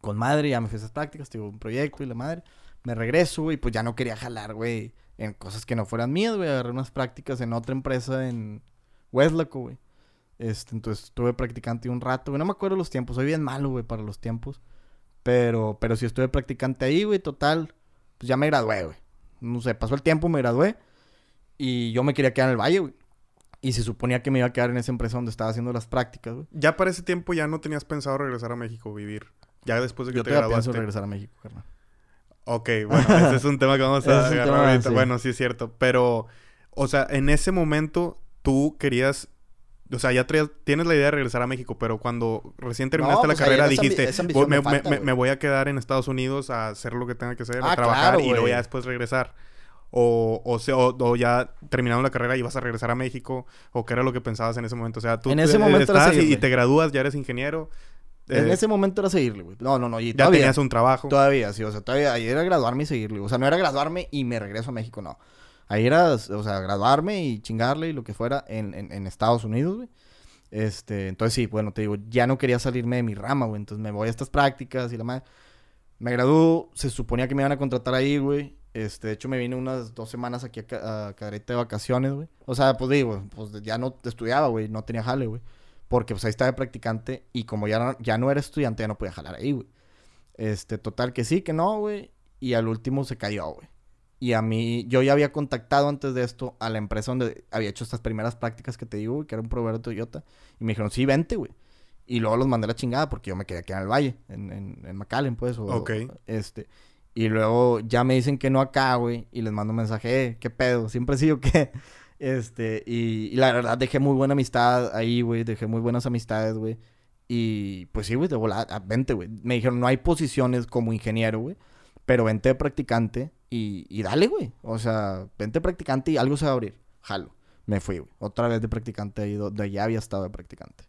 Con madre, ya me fui a esas prácticas, te digo, un proyecto y la madre. Me regreso, güey, pues ya no quería jalar, güey, en cosas que no fueran mías, güey. Agarré unas prácticas en otra empresa en Westlaco, güey. Este, entonces estuve practicante un rato, güey. No me acuerdo los tiempos, soy bien malo, güey, para los tiempos. Pero, pero sí estuve practicante ahí, güey, total. Pues ya me gradué, güey. No sé, pasó el tiempo, me gradué. Y yo me quería quedar en el valle, güey. Y se suponía que me iba a quedar en esa empresa donde estaba haciendo las prácticas, güey. Ya para ese tiempo ya no tenías pensado regresar a México, vivir. Ya después de que Yo te todavía pienso graduaste. regresar a México, carnal. Ok, bueno, ese es un tema que vamos a agarrar ahorita. sí. Bueno, sí es cierto. Pero, o sea, en ese momento tú querías. O sea, ya tienes la idea de regresar a México, pero cuando recién terminaste No, la pues, carrera dijiste, esa ambición "Voy- me, me falta, me- güey". me voy a quedar en Estados Unidos a hacer lo que tenga que hacer, a Ah, trabajar claro, y luego ya después regresar. O, o, sea, o, o ya terminando la carrera y vas a regresar a México, o qué era lo que pensabas en ese momento. O sea, tú En ese momento estás y- te gradúas, ya eres ingeniero. En eh, ese momento era seguirle, güey. No, no, no. Y ya todavía, tenías un trabajo. Todavía, sí. O sea, todavía era graduarme y seguirle. O sea, no era graduarme y me regreso a México, no. Ahí era, o sea, graduarme y chingarle y lo que fuera en, en, Estados Unidos, güey. Este, entonces sí, bueno, te digo, ya no quería salirme de mi rama, güey. Entonces me voy a estas prácticas y la madre. Me graduó, se suponía que me iban a contratar ahí, güey. Este, de hecho, me vine unas dos semanas aquí a, a de vacaciones, güey. O sea, pues digo, pues ya no estudiaba, güey, no tenía jale, güey. Porque pues ahí estaba practicante y como ya no, ya no era estudiante, ya no podía jalar ahí, güey. Este, total que sí, que no, güey. Y al último se cayó, güey. Y a mí, yo ya había contactado antes de esto a la empresa donde había hecho estas primeras prácticas que te digo, güey, que era un proveedor de Toyota. Y me dijeron, sí, vente, güey. Y luego los mandé a la chingada porque yo me quería quedar en el valle, en, en, en McAllen, pues. O, Ok. Este. Y luego ya me dicen que no acá, güey. Y les mando un mensaje, eh, ¿qué pedo? ¿Siempre sí o qué? Este, y, y la verdad dejé muy buena amistad ahí, güey. Dejé muy buenas amistades, güey. Y pues sí, güey, de volada, vente, güey. Me dijeron, no hay posiciones como ingeniero, güey. Pero vente de practicante y, y dale, güey. O sea, vente de practicante y algo se va a abrir. Jalo. Me fui, güey. Otra vez de practicante ahí donde ya había estado de practicante.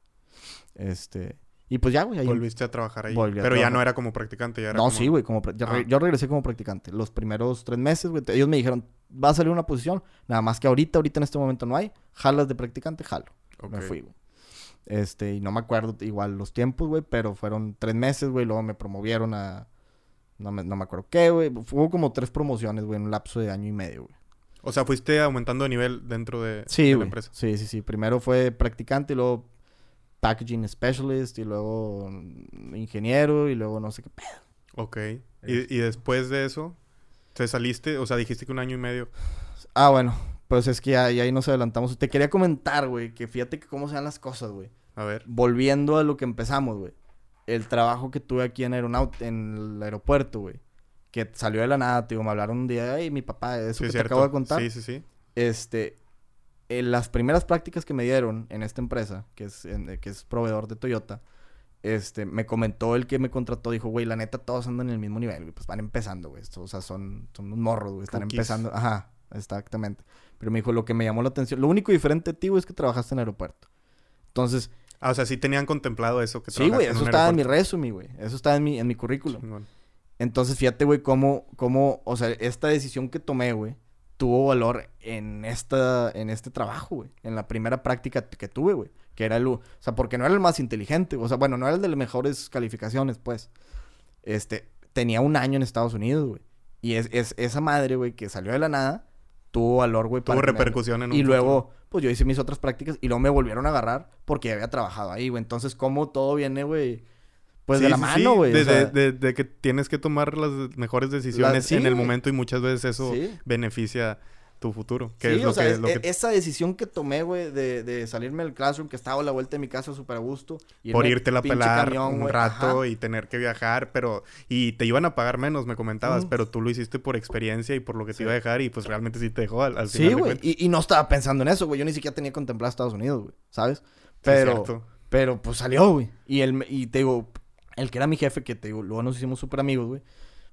Este. Y pues ya, güey. ahí- Volviste a trabajar ahí. Volví Pero ya no era como practicante, ya era no, como- sí, güey. Como re- Ah. yo regresé como practicante. Los primeros tres meses, güey. Ellos me dijeron, va a salir una posición. Nada más que ahorita, ahorita en este momento no hay. Jalas de practicante, jalo. Me Ok. fui, güey. Este, y no me acuerdo igual los tiempos, güey. Pero fueron tres meses, güey. Luego me promovieron a... No me, no me acuerdo qué, güey. Hubo como tres promociones, güey, en un lapso de año y medio, güey. O sea, fuiste aumentando de nivel dentro de, Sí, de la empresa. Sí, sí, sí. Primero fue practicante y luego packaging specialist y luego ingeniero y luego no sé qué pedo. Ok. Y, y después de eso, ¿te saliste? O sea, dijiste que un año y medio. Ah, bueno, pues es que ya, ya ahí nos adelantamos. Te quería comentar, güey, que fíjate que cómo se dan las cosas, güey. A ver. Volviendo a lo que empezamos, güey. El trabajo que tuve aquí en, en el aeropuerto, güey. Que salió de la nada, tío. Me hablaron un día, ay, mi papá, eso Sí, que es te acabo de contar. Sí, sí, sí. Este, en las primeras prácticas que me dieron en esta empresa, que es, en- que es proveedor de Toyota, este, me comentó el que me contrató, dijo, güey, la neta, todos andan en el mismo nivel, güey, pues van empezando, güey, o sea, son, son unos morros, güey, están Cookies. empezando, ajá, exactamente. Pero me dijo, lo que me llamó la atención, lo único diferente güey, es que trabajaste en aeropuerto. Entonces, Ah, o sea, sí tenían contemplado eso que sí, güey, eso un estaba en mi resumen, güey, eso estaba en mi, en mi currículum. Entonces, fíjate, güey, cómo, cómo, o sea, esta decisión que tomé, güey, tuvo valor en esta, en este trabajo, güey. En la primera práctica que tuve, güey. Que era el, o sea, porque no era el más inteligente, o sea, bueno, no era el de las mejores calificaciones, pues. Este, tenía un año en Estados Unidos, güey. Y es, es esa madre, güey, que salió de la nada, tuvo valor, güey. Tuvo para repercusión en un Y futuro. luego, pues yo hice mis otras prácticas y luego me volvieron a agarrar porque ya había trabajado ahí, güey. Entonces, ¿cómo todo viene, güey? Pues Sí, de la sí, mano, sí. güey. De, o sea, de- de- de que tienes que tomar las mejores decisiones en el momento y muchas veces eso beneficia tu futuro. Que Sí, es lo o sea, que, es- lo e- que- esa decisión que tomé, güey, de, de salirme del classroom, que estaba a la vuelta de mi casa súper a gusto. por irte a pelar camión, un rato ajá. y tener que viajar, pero... Y te iban a pagar menos, me comentabas, pero tú lo hiciste por experiencia y por lo que Sí. te iba a dejar y pues realmente sí te dejó al, al Sí, final güey. Y, y no estaba pensando en eso, güey. Yo ni siquiera tenía contemplado Estados Unidos, güey. ¿Sabes? Pero, pero pues salió, güey. Y, él, me- y te digo, el que era mi jefe, que te digo, luego nos hicimos súper amigos, güey.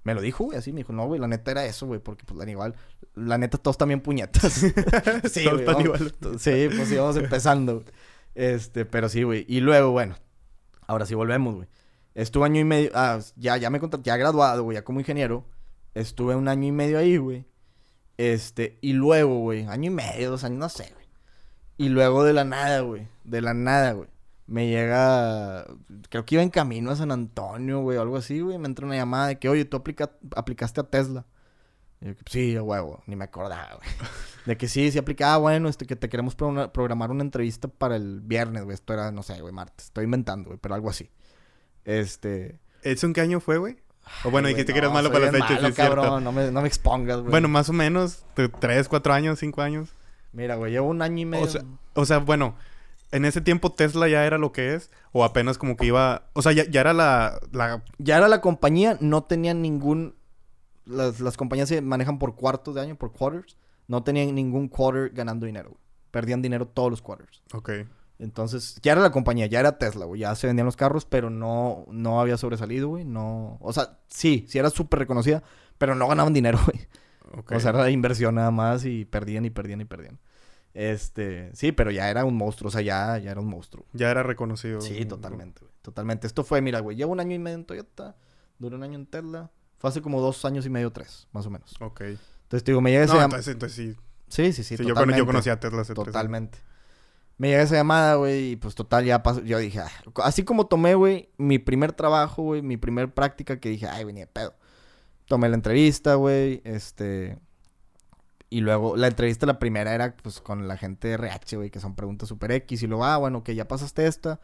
Me lo dijo, güey, así. Me dijo, no, güey, la neta era eso, güey. Porque, pues, la, igual, la neta, todos también puñetas. sí, Todos igual. Sí, pues íbamos empezando. güey. Este, pero sí, güey. Y luego, bueno, ahora sí volvemos, güey. Estuve año y medio, ah, ya, ya me contraté, ya graduado, güey, ya como ingeniero. Estuve un año y medio ahí, güey. Este, y luego, güey, año y medio, dos años, no sé, güey. Y luego de la nada, güey. De la nada, güey. Me llega. Creo que iba en camino a San Antonio, güey, o algo así, güey. Me entra una llamada de que, oye, tú aplica- aplicaste a Tesla. Y yo, sí, huevo, ni me acordaba, güey. De que sí, sí aplicaba, bueno, este, que te queremos pro- programar una entrevista para el viernes, güey. Esto era, no sé, güey, martes. Estoy inventando, güey, pero algo así. Este. ¿Eso en qué año fue, güey? O bueno, dijiste que eras no, malo para las fechas, malo, cabrón, no me, no me expongas, güey. Bueno, más o menos, tres, cuatro años, cinco años. Mira, güey, llevo un año y medio. sea, O sea, bueno, en ese tiempo Tesla ya era lo que es, o apenas como que iba, o sea, ya, ya era la, la, Ya era la compañía, no tenían ningún. Las, las compañías se manejan por cuartos de año, por quarters. No tenían ningún quarter ganando dinero, güey. Perdían dinero todos los quarters. ok, Entonces, ya era la compañía, ya era Tesla, güey. Ya se vendían los carros, pero no, no había sobresalido, güey. No. O sea, sí, sí era súper reconocida, pero no ganaban dinero, güey. O sea, era inversión nada más y perdían y perdían y perdían. Este, sí, pero ya era un monstruo, o sea, ya, ya era un monstruo. ya era reconocido. Sí, totalmente, güey. Totalmente. Esto fue, mira, güey, llevo un año y medio en Toyota, duré un año en Tesla. Fue hace como dos años y medio, tres, más o menos. Ok. Entonces, digo, me llega esa No, llamada. entonces, entonces sí. Sí, sí, sí, Sí, yo, yo conocía a Tesla hace tres. Totalmente. Me llega esa llamada, güey, y pues total, ya pasó. Yo dije, ah, así como tomé, güey, mi primer trabajo, güey, mi primer práctica, que dije, ay, venía pedo. Tomé la entrevista, güey, este. Y luego, la entrevista, la primera era, pues, con la gente de RH, güey, que son preguntas super X. Y luego, ah, bueno, que ya pasaste esta.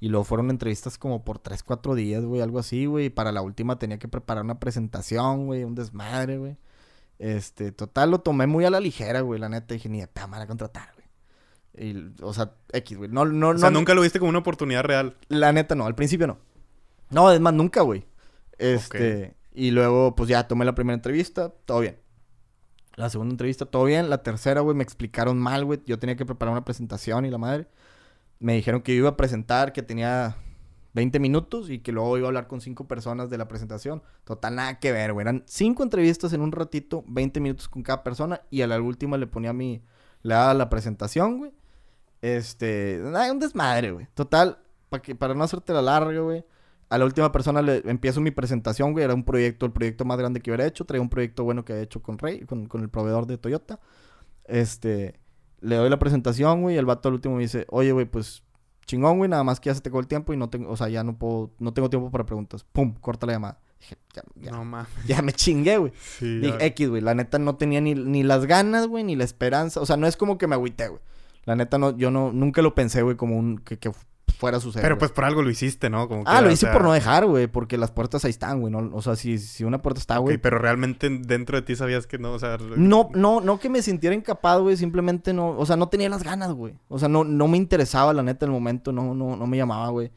Y luego fueron entrevistas como por 3, 4 días, güey, algo así, güey. Y para la última tenía que preparar una presentación, güey, un desmadre, güey. Este, total, lo tomé muy a la ligera, güey, la neta. Dije, ni de me van a contratar, güey. Y, o sea, X, güey. No, no, O sea, no. nunca lo viste como una oportunidad real. La neta no, al principio no. No, es más, nunca, güey. Este, y luego, pues ya tomé la primera entrevista, todo bien. La segunda entrevista, todo bien. La tercera, güey, me explicaron mal, güey. Yo tenía que preparar una presentación y la madre. Me dijeron que yo iba a presentar, que tenía 20 minutos y que luego iba a hablar con cinco personas de la presentación. Total, nada que ver, güey. Eran cinco entrevistas en un ratito, 20 minutos con cada persona y a la última le ponía mi... Le daba la presentación, güey. Este... Nada, un desmadre, güey. Total, para que para no hacerte la larga, güey. A la última persona le empiezo mi presentación, güey. Era un proyecto, el proyecto más grande que hubiera hecho. Traía un proyecto bueno que había hecho con Rey, con, con el proveedor de Toyota. Este, le doy la presentación, güey. Y el vato al último me dice, oye, güey, pues chingón, güey. Nada más que ya se te acabó el tiempo y no tengo, o sea, ya no puedo, no tengo tiempo para preguntas. Pum, corta la llamada. Dije, ya, ya, No mames. ya me chingué, güey. Sí, Dije. X, güey. La neta no tenía ni, ni las ganas, güey, ni la esperanza. O sea, no es como que me agüité, güey. La neta no, yo no, nunca lo pensé, güey, como un, que, que fuera a suceder. Pero güey. pues por algo lo hiciste, ¿no? Como Ah, que, lo hice sea, por no dejar, güey, porque las puertas ahí están, güey. No, o sea, si, si una puerta está, güey. pero realmente dentro de ti sabías que no, o sea... No, no, no que me sintiera incapaz, güey. Simplemente no, o sea, no tenía las ganas, güey. O sea, no, no me interesaba, la neta, el momento. No, no, no me llamaba, güey.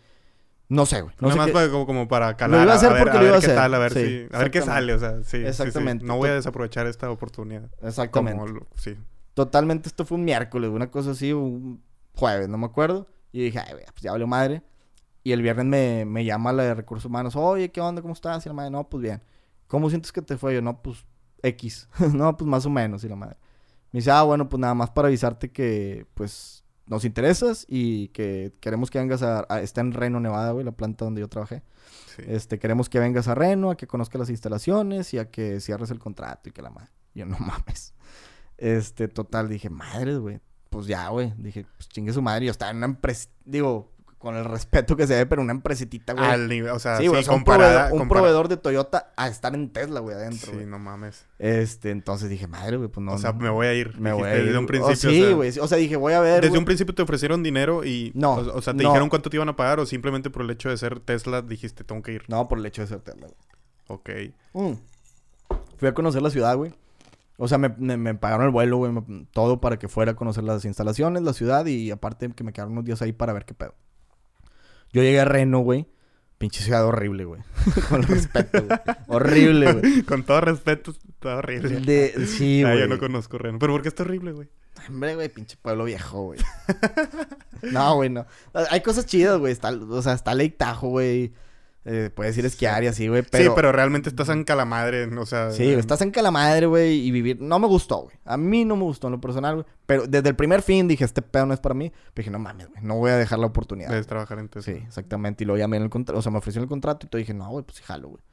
No sé, güey. No Nada sé más para- como, como para calar. iba a hacer ver, porque a lo iba a qué hacer. tal, a ver Sí, si... A ver qué sale, o sea, sí, sí, sí. Exactamente. No voy a desaprovechar esta oportunidad. Exactamente. Como lo- sí. Totalmente, esto fue un miércoles, una cosa así, un jueves, no me acuerdo. Y dije, ay, pues ya valió madre. Y el viernes me, me llama la de recursos humanos, oye, ¿qué onda? ¿Cómo estás? Y la madre, no, pues bien. ¿Cómo sientes que te fue? Yo, no, pues X. no, pues más o menos. Y la madre. Me dice, ah, bueno, pues nada más para avisarte que, pues, nos interesas y que queremos que vengas a... a- está en Reno, Nevada, güey, la planta donde yo trabajé. sí. Este, queremos que vengas a Reno, a que conozcas las instalaciones y a que cierres el contrato y que la madre. Yo, no mames. Este, total, dije, madre, güey. Pues ya, güey. Dije, pues chingue su madre. Yo estaba en una empresa, digo, con el respeto que se ve, pero una empresita, güey. Al nivel, o sea, sí, sí, güey. o sea, un, proveedor, un compara- proveedor de Toyota a estar en Tesla, güey, adentro, Sí, güey. no mames. Este, entonces dije, madre, güey, pues no. o sea, me voy a ir. me voy a ir. Desde un Oh, principio, sí, o sea, güey. O sea, dije, voy a ver. Desde güey. un principio te ofrecieron dinero y... No, O, o sea, te no. dijeron cuánto te iban a pagar o simplemente por el hecho de ser Tesla dijiste, tengo que ir. No, por el hecho de ser Tesla, güey. Ok. Mm. Fui a conocer la ciudad, güey. O sea, me, me- me pagaron el vuelo, güey. me- Todo para que fuera a conocer las instalaciones, la ciudad y aparte que me quedaron unos días ahí para ver qué pedo. Yo llegué a Reno, güey. Pinche ciudad horrible, güey. Con respeto, güey. Horrible, güey. Con todo respeto, está horrible. De... Sí, Ah, güey. yo no conozco Reno. ¿Pero por qué está horrible, güey? Hombre, güey, pinche pueblo viejo, güey. no, güey, no. Hay cosas chidas, güey. Está, o sea, está Lake Tahoe, güey. Eh, puedes ir a esquiar y así, güey. Pero... Sí, pero realmente estás en calamadre, o sea... Sí, estás en Calamadre, güey, y vivir... No me gustó, güey. A mí no me gustó en lo personal, güey. Pero desde el primer fin dije, este pedo no es para mí. Pero dije, no mames, güey, no voy a dejar la oportunidad. Debes trabajar en Tesla. Sí, exactamente. Y luego llamé en el contrato, o sea, me ofrecieron el contrato y todo dije, no, güey, pues sí, jalo, güey.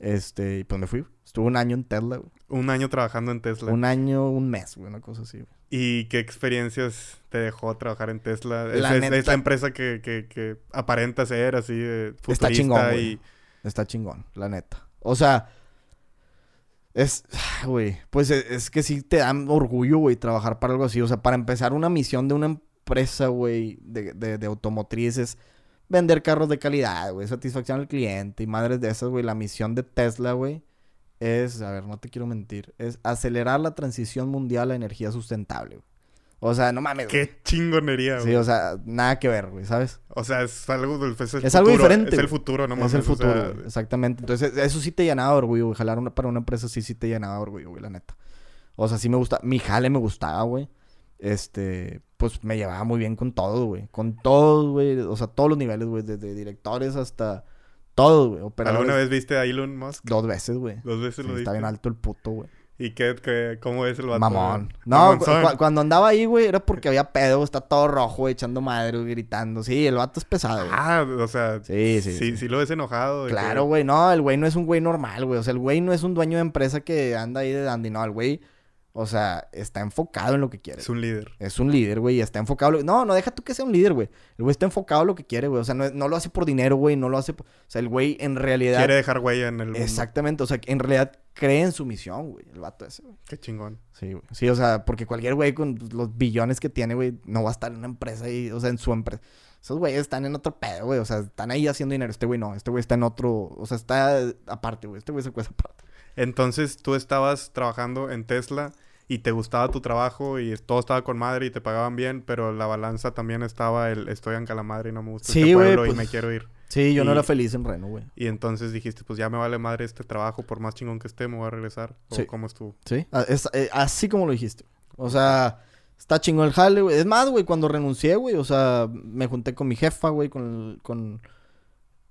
Este, y pues me fui. güey. Un año en Tesla, güey. Un año trabajando en Tesla. Un año, un mes, güey, una cosa así, güey. ¿Y qué experiencias te dejó trabajar en Tesla? La es, es neta- la empresa que, que, que aparenta ser así eh, futurista Está chingón, güey. y... Está chingón, la neta. O sea, es, güey, pues es, es que sí te dan orgullo, güey, trabajar para algo así. O sea, para empezar una misión de una empresa, güey, de, de, de automotriz es vender carros de calidad, güey, satisfacción al cliente y madres de esas, güey. La misión de Tesla, güey, es, a ver, no te quiero mentir, es acelerar la transición mundial a energía sustentable, güey. O sea, no mames, güey. ¡Qué chingonería, Sí, güey! o sea, nada que ver, güey, ¿sabes? O sea, es algo... del- Es, el Es algo diferente, Es el futuro, no es mames. el o futuro, sea, güey, exactamente. Entonces, eso sí te llenaba de orgullo, güey. Jalar una, para una empresa sí, sí te llenaba de orgullo, güey, la neta. O sea, sí me gusta. Mi jale me gustaba, güey. Este, pues me llevaba muy bien con todo, güey. Con todos, güey. O sea, todos los niveles, güey. Desde directores hasta todos, güey. ¿Alguna vez viste a Elon Musk? Dos veces, güey. Dos veces Sí, lo está viste. bien alto el puto, güey. ¿Y qué, qué, cómo es el vato? Mamón. No, cu- Mamonzón. cu- cuando andaba ahí, güey, era porque había pedo, está todo rojo, güey, echando madre, güey, gritando. Sí, el vato es pesado, güey. Ah, o sea... Sí, sí, Sí, sí. sí lo ves enojado. Claro, que- güey, no, el güey no es un güey normal, güey. O sea, el güey no es un dueño de empresa que anda ahí de dandy, no, el güey, o sea, está enfocado en lo que quiere. Es un líder. Es un líder, güey, y está enfocado. en lo- No, no, deja tú que sea un líder, güey. El güey está enfocado en lo que quiere, güey. O sea, no, lo hace por dinero, güey, no lo hace. por- O sea, el güey en realidad. Quiere dejar huella en el mundo. Exactamente, o sea, en realidad cree en su misión, güey, el vato ese, güey. Qué chingón. Sí, güey. Sí, o sea, porque cualquier güey con los billones que tiene, güey, no va a estar en una empresa ahí, o sea, en su empresa. Esos güeyes están en otro pedo, güey. O sea, están ahí haciendo dinero. Este güey no. Este güey está en otro. O sea, está aparte, güey. Este güey se cuesta aparte. Entonces tú estabas trabajando en Tesla y te gustaba tu trabajo y todo estaba con madre y te pagaban bien, pero la balanza también estaba el estoy en calamadre y no me gusta Sí, este pueblo y pues- me quiero ir. Sí, yo no era feliz en Reno, güey. Y entonces dijiste, pues ya me vale madre este trabajo, por más chingón que esté, me voy a regresar. ¿O Sí. cómo estuvo? Sí. es- eh, así como lo dijiste. O sea, está chingón el jale, güey. Es más, güey, cuando renuncié, güey, o sea, me junté con mi jefa, güey, con el, con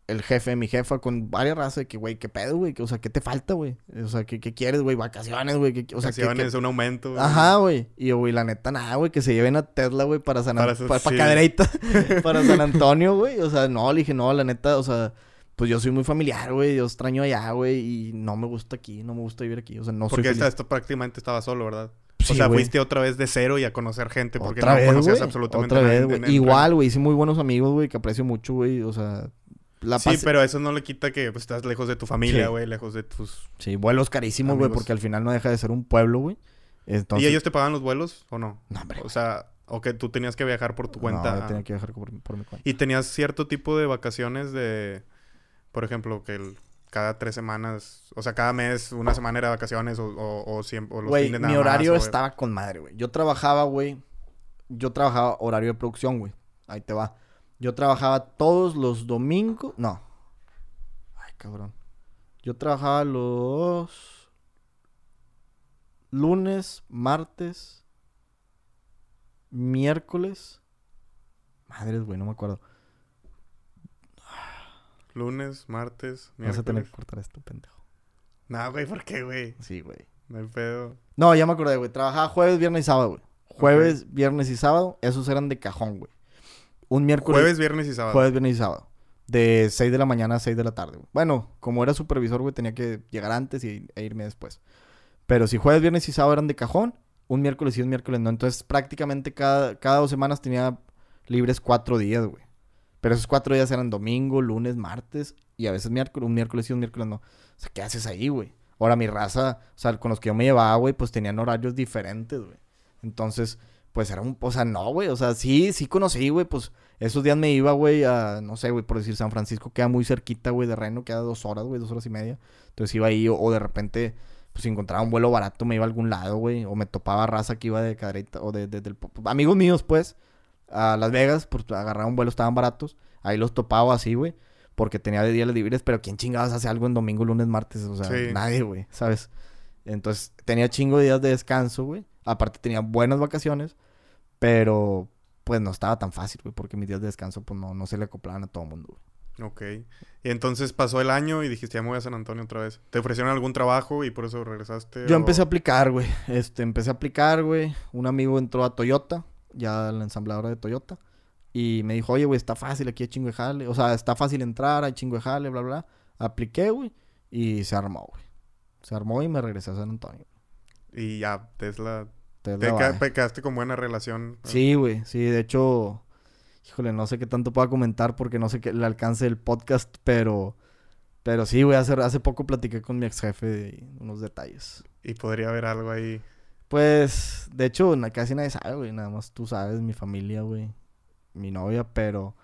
el jefe mi jefa, con varias razas de que, güey, ¿qué pedo, güey? Que, O sea, ¿qué te falta, güey? O sea, ¿qué, qué quieres, güey? Vacaciones, güey. ¿Qué- O sea, ¿qué- qué- Vacaciones, un aumento. güey. Ajá, güey. Y yo, güey, la neta, nada, güey, que se lleven a Tesla, güey, para San Para Antonio. Para, sí. Cadereyta. para San Antonio, güey. O sea, no, le dije, no, la neta, o sea, pues yo soy muy familiar, güey. Yo extraño allá, güey. Y no me gusta aquí, no me gusta vivir aquí. O sea, no Porque soy esta, esto prácticamente estaba solo, ¿verdad? Sí, o sea, fuiste otra vez de cero y a conocer gente porque Otra no vez, conocías absolutamente Otra vez, güey. Igual, güey. Hice muy buenos amigos, güey, que aprecio mucho, güey. O sea, la Sí, pero eso no le quita que pues, estás lejos de tu familia, Sí. güey, lejos de tus... Sí, vuelos carísimos, güey, porque al final no deja de ser un pueblo, güey. Entonces... ¿Y ellos te pagaban los vuelos o no? No, hombre. O sea, o que tú tenías que viajar por tu No, cuenta. yo tenía que viajar por, por mi cuenta. Y tenías cierto tipo de vacaciones de, por ejemplo, que el- cada tres semanas, o sea, cada mes, una semana era vacaciones o, o, o siempre, o los Güey, fines mi nada más, horario estaba con madre, güey. Yo trabajaba, güey. Yo trabajaba horario de producción, güey. Ahí te va. Yo trabajaba todos los domingos. No. Ay, cabrón. Yo trabajaba los lunes, martes, miércoles. Madres, güey, no me acuerdo. Lunes, martes, Vas a tener miércoles. que cortar esto, pendejo. No, güey, ¿por qué, güey? Sí, güey. No hay pedo. No, ya me acordé, güey. Trabajaba jueves, viernes y sábado, güey. Jueves, viernes y sábado. Esos eran de cajón, güey. Un miércoles. Jueves, viernes y sábado. Jueves, viernes y sábado. De 6 de la mañana a 6 de la tarde, güey. Bueno, como era supervisor, güey, tenía que llegar antes y, e irme después. Pero si jueves, viernes y sábado eran de cajón, un miércoles y un miércoles no. Entonces, prácticamente cada, cada dos semanas tenía libres cuatro días, güey. Pero esos cuatro días eran domingo, lunes, martes y a veces miércoles, un miércoles y un miércoles no. O sea, ¿qué haces ahí, güey? Ahora mi raza, o sea, con los que yo me llevaba, güey, pues tenían horarios diferentes, güey. Entonces, pues era un, o sea, no, güey, o sea, sí, sí conocí, güey, pues esos días me iba, güey, a, no sé, güey, por decir San Francisco, queda muy cerquita, güey, de Reno, queda dos horas, güey, dos horas y media. Entonces iba ahí, o, o de repente, pues si encontraba un vuelo barato, me iba a algún lado, güey, o me topaba raza que iba de caderita, o de, de- del, amigos míos, pues, a Las Vegas, pues agarraba un vuelo, estaban baratos, ahí los topaba así, güey, porque tenía de días libres, pero ¿quién chingados hace algo en domingo, lunes, martes? O sea, Sí. nadie, güey, ¿sabes? Entonces, tenía chingo de días de descanso, güey. Aparte, tenía buenas vacaciones, pero pues no estaba tan fácil, güey, porque mis días de descanso, pues no, no se le acoplaban a todo el mundo, güey. Ok. Y entonces pasó el año y dijiste, ya me voy a San Antonio otra vez. ¿Te ofrecieron algún trabajo y por eso regresaste? Yo o- empecé a aplicar, güey. Este, empecé a aplicar, güey. Un amigo entró a Toyota, ya la ensambladora de Toyota. Y me dijo, oye, güey, está fácil, aquí hay chingo de jale. O sea, está fácil entrar, hay chingo de jale, bla, bla. Apliqué, güey. Y se armó, güey. Se armó y me regresé a San Antonio. Y ya, Tesla... Te, ca- te quedaste con buena relación. Sí, güey. Sí, de hecho, híjole, no sé qué tanto pueda comentar porque no sé qué le alcance el podcast, pero, pero sí, güey, hace, hace poco platiqué con mi ex jefe de unos detalles. Y podría haber algo ahí. Pues, de hecho, casi nadie sabe, güey. Nada más tú sabes, mi familia, güey. Mi novia, pero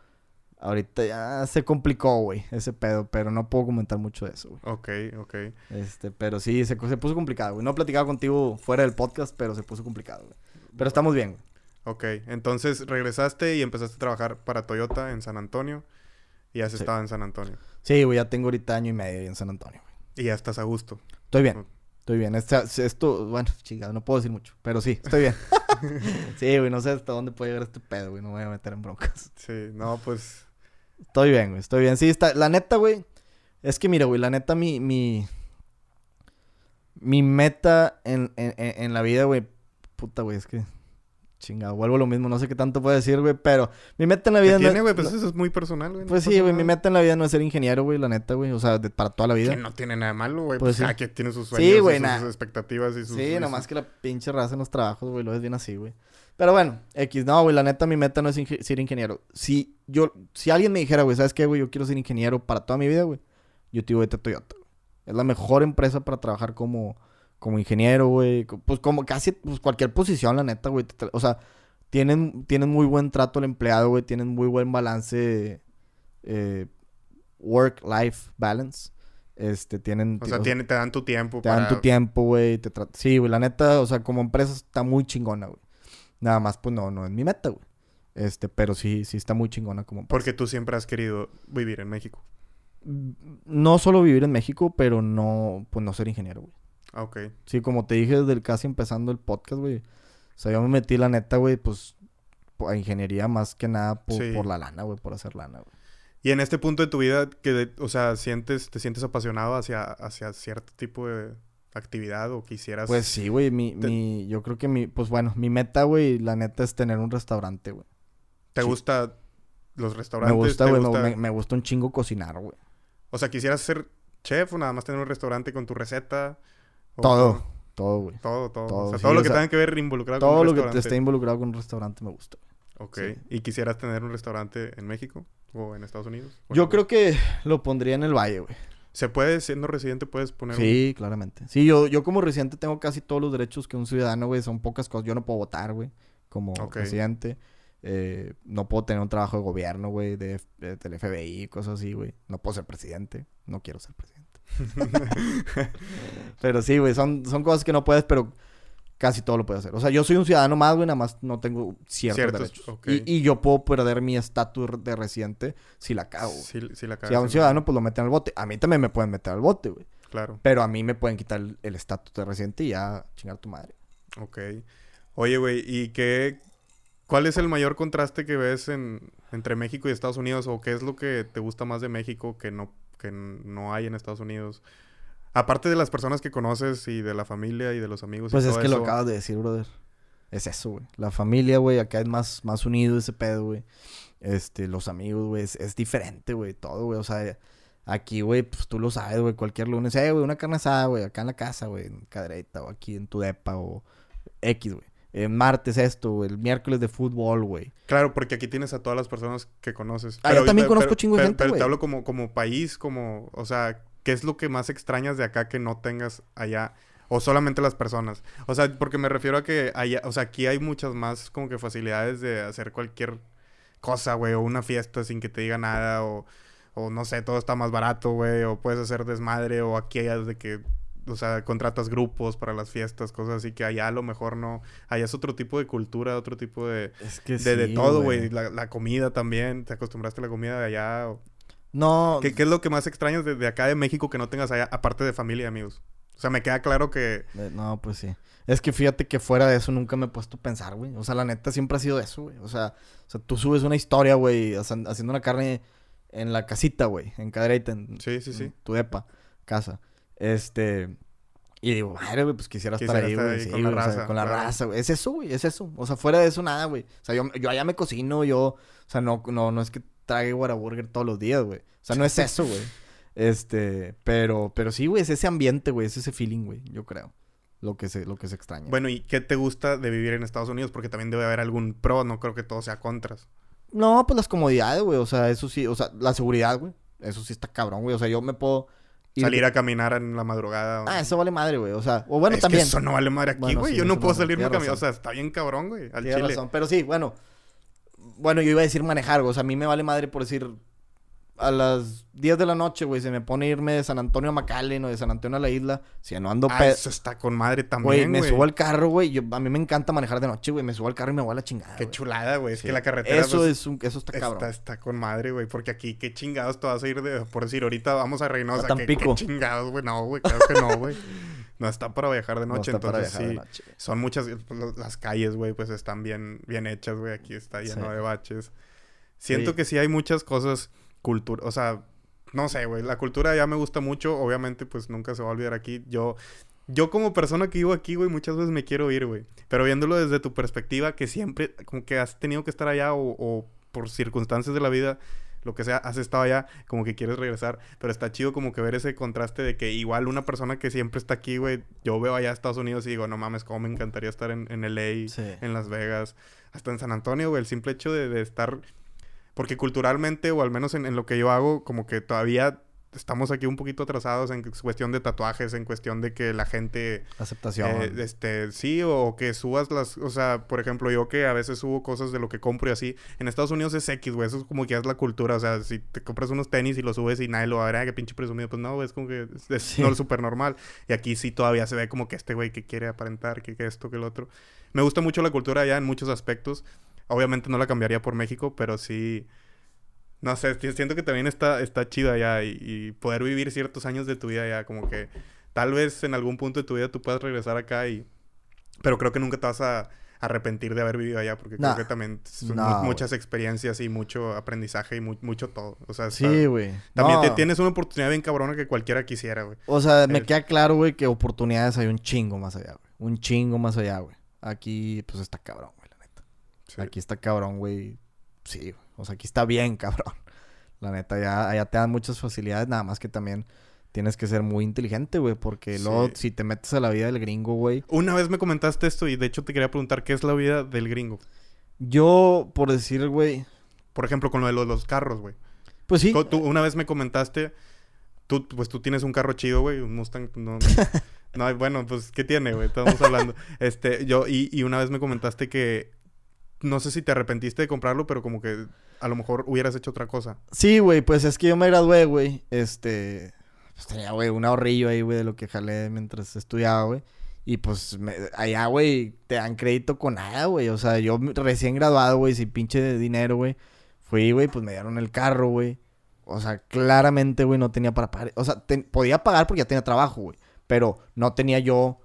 ahorita ya se complicó, güey, ese pedo. Pero no puedo comentar mucho de eso, güey. Ok, ok. Este, pero sí, se, se puso complicado, güey. No he platicado contigo fuera del podcast, pero se puso complicado, güey. Pero estamos bien, güey. Ok, entonces regresaste y empezaste a trabajar para Toyota en San Antonio. Y ya has Sí. estado en San Antonio. Sí, güey, ya tengo ahorita año y medio en San Antonio, güey. Y ya estás a gusto. Estoy bien. Estoy bien. Este- esto, bueno, chingada, no puedo decir mucho. Pero sí, estoy bien. sí, güey, no sé hasta dónde puede llegar este pedo, güey. No me voy a meter en broncas. Sí, no, pues... Estoy bien, güey. Estoy bien. Sí, está. La neta, güey. Es que mira, güey, la neta, mi. Mi, mi meta en, en, en- la vida, güey. Puta, güey, es que. Chingado, vuelvo a lo mismo. No sé qué tanto puedo decir, güey. Pero mi meta en la ¿Qué vida no tiene, güey? Pues no- eso es muy personal, güey. no Pues sí, güey. Mi meta en la vida no es ser ingeniero, güey, la neta, güey. O sea, de- para toda la vida. Que no tiene nada malo, güey. Pues Pues, sí. ah, que tiene sus Sí, sueños güey, y sus expectativas y sus... y Sí, sus- nomás que la pinche raza en los trabajos, güey, lo es bien así, güey. Pero bueno, X, no, güey, la neta mi meta no es inge- ser ingeniero. Si yo, si alguien me dijera, güey, ¿sabes qué, güey? Yo quiero ser ingeniero para toda mi vida, güey. Yo te digo, vete a Toyota. Es la mejor empresa para trabajar como, como ingeniero, güey. Pues como casi, pues cualquier posición, la neta, güey. O sea, tienen, tienen muy buen trato al empleado, güey. Tienen muy buen balance, eh, work-life balance. Este, tienen... O sea, o- tiene, te dan tu tiempo te para... dan tu tiempo, güey. Sí, güey, la neta, o sea, como empresa está muy chingona, güey. Nada más, pues no, no es mi meta, güey. Este, pero sí, sí está muy chingona como. Porque tú siempre has querido vivir en México. Mm, No solo vivir en México, pero no, pues no ser ingeniero, güey. Ah, ok. Sí, como te dije desde el casi empezando el podcast, güey. O sea, yo me metí, la neta, güey, pues a ingeniería más que nada por, Sí. por la lana, güey, por hacer lana, güey. Y en este punto de tu vida, que, de- o sea, sientes, te sientes apasionado hacia, hacia cierto tipo de actividad o quisieras... Pues sí, güey, mi, Te- mi, yo creo que mi, pues bueno, mi meta, güey, la neta es tener un restaurante, güey. ¿Te sí. gusta los restaurantes? Me gusta, ¿Te güey, me- gusta- me, me gusta un chingo cocinar, güey. O sea, ¿quisieras ser chef o nada más tener un restaurante con tu receta? O Todo, todo, güey. Todo, todo. Todo, o sea, sí, todo lo que sea, tenga que ver involucrado con Todo un lo que restaurante. esté involucrado con un restaurante me gusta. güey. Ok. sí. ¿Y quisieras tener un restaurante en México o en Estados Unidos? Yo creo que lo pondría en el valle, güey. ¿Se puede, siendo residente, puedes poner un- Sí, claramente. Sí, yo, yo como residente tengo casi todos los derechos que un ciudadano, güey. Son pocas cosas. Yo no puedo votar, güey, como Ok. residente. Eh, no puedo tener un trabajo de gobierno, güey, de, de- del FBI, cosas así, güey. No puedo ser presidente. No quiero ser presidente. pero sí, güey, son, son cosas que no puedes, pero casi todo lo puedo hacer. O sea, yo soy un ciudadano más, güey, nada más no tengo ciertos, Ciertos, derechos. ok. Y, y yo puedo perder mi estatus de residente si la cago, sí la Si a un sí, ciudadano, pues lo meten al bote. A mí también me pueden meter al bote, güey. Claro. Pero a mí me pueden quitar el- el estatus de residente y ya chingar tu madre. Ok. Oye, güey, ¿y qué... ¿Cuál es el mayor contraste que ves en, entre México y Estados Unidos? ¿O qué es lo que te gusta más de México que no, que no hay en Estados Unidos? Aparte de las personas que conoces y de la familia y de los amigos y Pues es todo que lo eso. acabas de decir, brother. Es eso, güey. La familia, güey, acá es más, más unido ese pedo, güey. Este, los amigos, güey, es, es diferente, güey, todo, güey. O sea, aquí, güey, pues tú lo sabes, güey, cualquier lunes, eh, güey, una carne asada, güey, acá en la casa, güey, en Cadreita o aquí en tu depa o X, güey. El martes esto, güey, el miércoles de fútbol, güey. Claro, porque aquí tienes a todas las personas que conoces. Ah, yo también pero- conozco pero- chingo de pero- gente, Pero te hablo como, como país, como... O sea, ¿qué es lo que más extrañas de acá que no tengas allá? O solamente las personas. O sea, porque me refiero a que allá... O sea, aquí hay muchas más como que facilidades de hacer cualquier cosa, güey. O una fiesta sin que te diga nada. O, o no sé, todo está más barato, güey. O puedes hacer desmadre. O aquí hay de que... O sea, contratas grupos para las fiestas, cosas así que allá a lo mejor no... Allá es otro tipo de cultura, otro tipo de... Es que De, de sí, todo, güey. La, la comida también. ¿Te acostumbraste a la comida de allá? o- No, ¿Qué, qué es lo que más extrañas de, de acá de México que no tengas allá, aparte de familia y amigos? O sea, me queda claro que... Eh, No, pues sí. Es que fíjate que fuera de eso nunca me he puesto a pensar, güey. O sea, la neta siempre ha sido eso, güey. O sea, o sea tú subes una historia, güey, haci- haciendo una carne en la casita, güey, en Cadereyta, en, Sí, sí, sí. en tu depa, casa. Este, y digo, madre, güey, pues quisiera, estar ahí, güey, sí, con la güey, o sea, raza, con la claro. raza, güey. Es eso, güey, es eso. O sea, fuera de eso, nada, güey. O sea, yo, yo allá me cocino, yo, o sea, no, no, no es que trague Whataburger todos los días, güey. O sea, no es eso, güey. Este, pero, pero sí, güey, es ese ambiente, güey, es ese feeling, güey, yo creo. Lo que se, lo que se extraña. Bueno, ¿y qué te gusta de vivir en Estados Unidos? Porque también debe haber algún pro, no creo que todo sea contras. No, pues las comodidades, güey. O sea, eso sí, o sea, la seguridad, güey. Eso sí está cabrón, güey. O sea, yo me puedo ir- Salir a caminar en la madrugada. o- Ah, eso vale madre, güey. O sea, o bueno, es también. que eso no vale madre aquí, Bueno, güey. sí, Yo no puedo salirme a caminar. O sea, está bien cabrón, güey. Al Tienes chile. razón. Pero sí, bueno. Bueno, yo iba a decir manejar, güey. O sea, a mí me vale madre por decir. A las 10 de la noche, güey, se me pone irme de San Antonio a McAllen o de San Antonio a la isla. Si no ando Ah, eso está con madre Güey, también, me güey. subo al carro, güey. Yo, a mí me encanta manejar de noche, güey. Me subo al carro y me voy a la chingada. Qué chulada, güey. Es que la carretera... Eso pues, es un, eso está cabrón. está con madre, güey. Porque aquí, qué chingados te vas a ir de... Por decir, ahorita vamos a Reynosa. A ¿Qué, qué Tampico. chingados, güey. No, güey. Claro que no, güey. No está para viajar de No noche. para entonces, de sí. noche. Son muchas... pues, Las calles, güey, pues están bien, bien hechas, güey. Aquí está lleno Sí. de baches. Siento Sí. que sí hay muchas cosas... Cultura... O sea... No sé, güey. La cultura ya me gusta mucho. Obviamente, pues nunca se va a olvidar aquí. Yo... Yo como persona que vivo aquí, güey, muchas veces me quiero ir, güey. Pero viéndolo desde tu perspectiva, que siempre, como que has tenido que estar allá o, o por circunstancias de la vida, lo que sea, has estado allá, como que quieres regresar. Pero está chido como que ver ese contraste de que igual una persona que siempre está aquí, güey, yo veo allá a Estados Unidos y digo, no mames, cómo me encantaría estar en, en LA, Sí. en Las Vegas, hasta en San Antonio, güey, el simple hecho de, de estar... Porque culturalmente, o al menos en, en lo que yo hago, como que todavía estamos aquí un poquito atrasados en cuestión de tatuajes, en cuestión de que la gente... Aceptación. Eh, este, sí, o que subas las, o sea, por ejemplo, yo que a veces subo cosas de lo que compro y así, en Estados Unidos es X, güey, eso es como que es la cultura, o sea, si te compras unos tenis y los subes y nadie lo va a ver, "Ay, qué pinche presumido, pues no, es como que es, es Sí. no, súper normal, y aquí sí todavía se ve como que este güey que quiere aparentar, que, que esto, que el otro. Me gusta mucho la cultura allá en muchos aspectos, obviamente no la cambiaría por México, pero sí... No sé, si- siento que también está, está chido allá y, y poder vivir ciertos años de tu vida allá, como que tal vez en algún punto de tu vida tú puedas regresar acá y... Pero creo que nunca te vas a arrepentir de haber vivido allá porque Nah. creo que también son muchas experiencias y mucho aprendizaje y mu- mucho todo. O sea, Sí, güey. también No. tienes una oportunidad bien cabrona que cualquiera quisiera, güey. O sea, me queda claro, güey, que oportunidades hay un chingo más allá, güey. Un chingo más allá, güey. Aquí, pues, está cabrón, güey, la neta. Sí. Aquí está cabrón, güey. Sí, güey. O sea, aquí está bien, cabrón. La neta, ya, allá te dan muchas facilidades, nada más que también tienes que ser muy inteligente, güey. Porque luego, Sí. si te metes a la vida del gringo, güey. Una vez me comentaste esto y de hecho te quería preguntar qué es la vida del gringo. Yo, por decir, güey. Por ejemplo, con lo de los, los carros, güey. Pues sí. Tú- una vez me comentaste, tú, pues tú tienes un carro chido, güey, un Mustang, no, no, bueno, pues, ¿qué tiene, güey? Estamos hablando. Este, yo, y, y una vez me comentaste que, no sé si te arrepentiste de comprarlo, pero como que a lo mejor hubieras hecho otra cosa. Sí, güey, pues es que yo me gradué, güey. Este. Pues tenía, güey, un ahorrillo ahí, güey, de lo que jalé mientras estudiaba, güey. Y pues allá, güey, te dan crédito con nada, güey. O sea, yo recién graduado, güey, sin pinche dinero, güey. Fui, güey, pues me dieron el carro, güey. O sea, claramente, güey, no tenía para pagar. O sea, podía pagar porque ya tenía trabajo, güey. Pero no tenía yo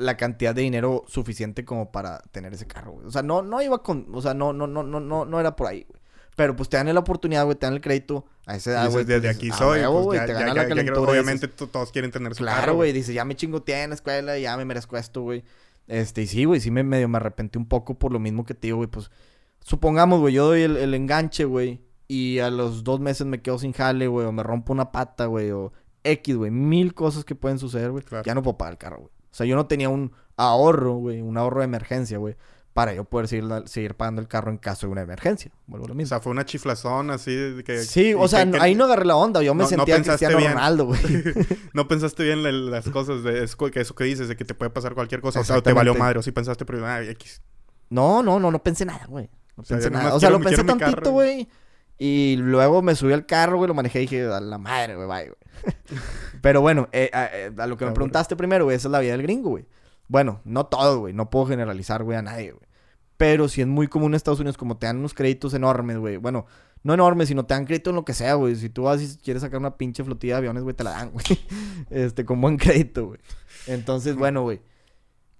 la cantidad de dinero suficiente como para tener ese carro, güey. O sea, no, no iba con, o sea, no, no, no, no, no, no era por ahí, güey. Pero pues te dan la oportunidad, güey, te dan el crédito a esa edad, güey. desde pues, aquí a soy, huevo, pues, güey, ya- te ya- gana ya- la ya creo- calentura y dices, obviamente to- todos quieren tener su Claro, carro, güey, dice, ya me chingoteé en la escuela, ya me merezco esto, güey. Este, y sí, güey, sí me medio me arrepentí un poco por lo mismo que te digo, güey, pues supongamos, güey, yo doy el, el enganche, güey, y a los dos meses me quedo sin jale, güey, o me rompo una pata, güey, o X, güey, mil cosas que pueden suceder, güey. Claro. Ya no puedo pagar el carro, güey. O sea, yo no tenía un ahorro, güey, un ahorro de emergencia, güey, para yo poder seguir, seguir pagando el carro en caso de una emergencia. Vuelvo a lo O mismo. sea, fue una chiflazón así de que... Sí, o sea, que- ahí no agarré la onda. Yo me no- no sentía pensaste Cristiano bien. Ronaldo, güey. no pensaste bien la- las cosas de es co- que eso que dices, de que te puede pasar cualquier cosa. O sea, o te valió madre, o sí pensaste, pero ah, X. No, no, no, no pensé nada, güey. No O sea, pensé nada. O sea, quiero- lo pensé tantito, güey. Y luego me subí al carro, güey, lo manejé y dije, a la madre, güey, bye, güey. Pero bueno, eh, a, eh, a lo que me preguntaste primero, güey, esa es la vida del gringo, güey. Bueno, no todo, güey. No puedo generalizar, güey, a nadie, güey. Pero sí es muy común en Estados Unidos, como te dan unos créditos enormes, güey. Bueno, no enormes, sino te dan crédito en lo que sea, güey. Si tú vas y quieres sacar una pinche flotilla de aviones, güey, te la dan, güey. Este, con buen crédito, güey. Entonces, bueno, güey.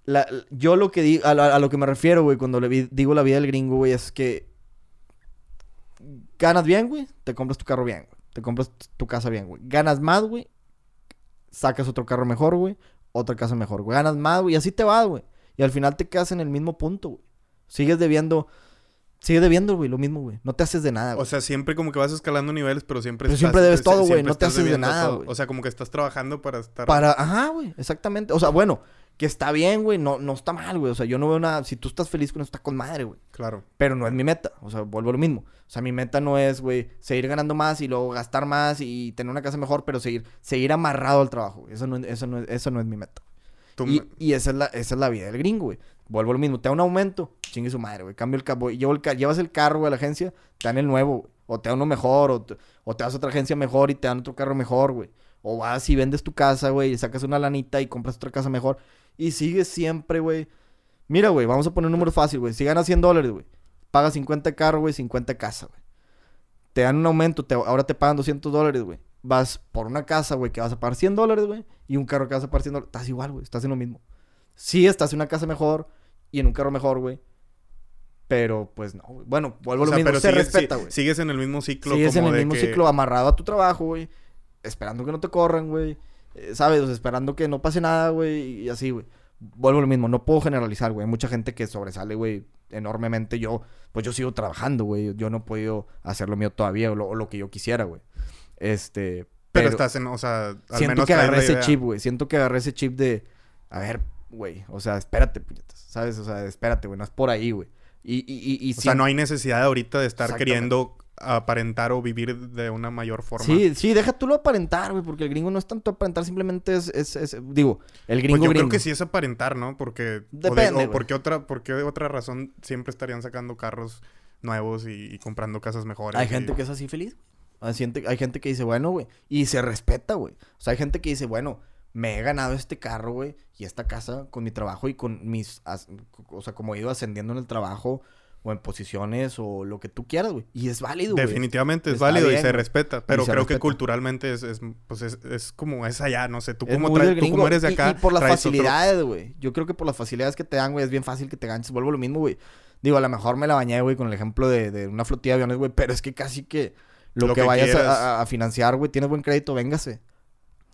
La- yo lo que digo, a, lo que me refiero, güey, cuando le vi- digo la vida del gringo, güey, es que Ganas bien, güey, te compras tu carro bien, güey. Te compras tu casa bien, güey. Ganas más, güey, sacas otro carro mejor, güey. Otra casa mejor, güey. Ganas más, güey. Y así te vas, güey. Y al final te quedas en el mismo punto, güey. Sigues debiendo... Sigues debiendo, güey, lo mismo, güey. No te haces de nada, güey. O sea, siempre como que vas escalando niveles, pero siempre Pero siempre debes todo, güey, no te haces de nada, güey. O sea, como que estás trabajando para estar... Para, ajá, güey, exactamente. O sea, bueno, que está bien, güey, no, no está mal, güey. O sea, yo no veo nada. Si tú estás feliz con eso, está con madre, güey. Claro. Pero no es mi meta. O sea, vuelvo a lo mismo. O sea, mi meta no es, güey, seguir ganando más y luego gastar más y tener una casa mejor, pero seguir, seguir amarrado al trabajo. Eso no, es- eso no, es- eso no es mi meta. Y, y esa, es la, esa es la vida del gringo, güey. Vuelvo a lo mismo. Te da un aumento, chingue su madre, güey. Cambio el carro. Llevas el carro, güey, a la agencia, te dan el nuevo, güey. O te dan uno mejor, o te, o te vas a otra agencia mejor y te dan otro carro mejor, güey. O vas y vendes tu casa, güey, y sacas una lanita y compras otra casa mejor. Y sigues siempre, güey. Mira, güey, vamos a poner un número fácil, güey. Si ganas 100 dólares, güey. Pagas 50 de carro, güey, 50 de casa, güey. Te dan un aumento, te- ahora te pagan 200 dólares, güey. Vas por una casa, güey, que vas a pagar 100 dólares, güey. Y un carro que vas a pagar 100 dólares. Estás igual, güey. Estás en lo mismo. Sí, estás en una casa mejor y en un carro mejor, güey. Pero, pues, no, güey. Bueno, vuelvo o a lo mismo. pero Se sigues, respeta, güey. sigues en el mismo ciclo Sigues en el de mismo que- ciclo amarrado a tu trabajo, güey. Esperando que no te corran, güey. Eh, ¿Sabes? O sea, esperando que no pase nada, güey. Y así, güey. Vuelvo a lo mismo. No puedo generalizar, güey. Hay mucha gente que sobresale, güey, enormemente. Yo, pues yo sigo trabajando, güey. Yo no he podido hacer lo mío todavía o lo, o lo que yo quisiera, güey. Este. Pero, estás en... O sea, al Siento menos que agarré ese chip, güey. Siento que agarré ese chip de. A ver, güey. O sea, espérate, puñetas. ¿Sabes? O sea, espérate, güey. No es por ahí, güey. Y, y, y, y O sea, no hay necesidad ahorita de estar queriendo aparentar o vivir de una mayor forma. Sí, sí, deja tú lo aparentar, güey, porque el gringo no es tanto aparentar, simplemente es, es, es- digo, el gringo Pues yo gringo. creo que sí es aparentar, ¿no? Porque... o de- Depende, o porque otra, porque de otra razón siempre estarían sacando carros nuevos y, y comprando casas mejores. Hay y- gente que es así feliz. Hay gente, hay gente que dice, bueno, güey, y se respeta, güey. O sea, hay gente que dice, bueno, me he ganado este carro, güey, y esta casa con mi trabajo y con mis, as- o sea, como he ido ascendiendo en el trabajo o en posiciones o lo que tú quieras, güey. Y es válido, güey. Definitivamente es Está válido y se güey. respeta, pero Y se creo que culturalmente es, es, pues es, es como es allá, no sé, tú Es como, traes- tú como eres de Y- acá. Y, por las otro- facilidades, güey. Yo creo que por las facilidades que te dan, güey, es bien fácil que te ganches. Vuelvo a lo mismo, güey. Digo, a lo mejor me la bañé, güey, con el ejemplo de, de una flotilla de aviones, güey. Pero es que casi que lo, Lo que, que vayas a financiar, güey, tienes buen crédito, véngase.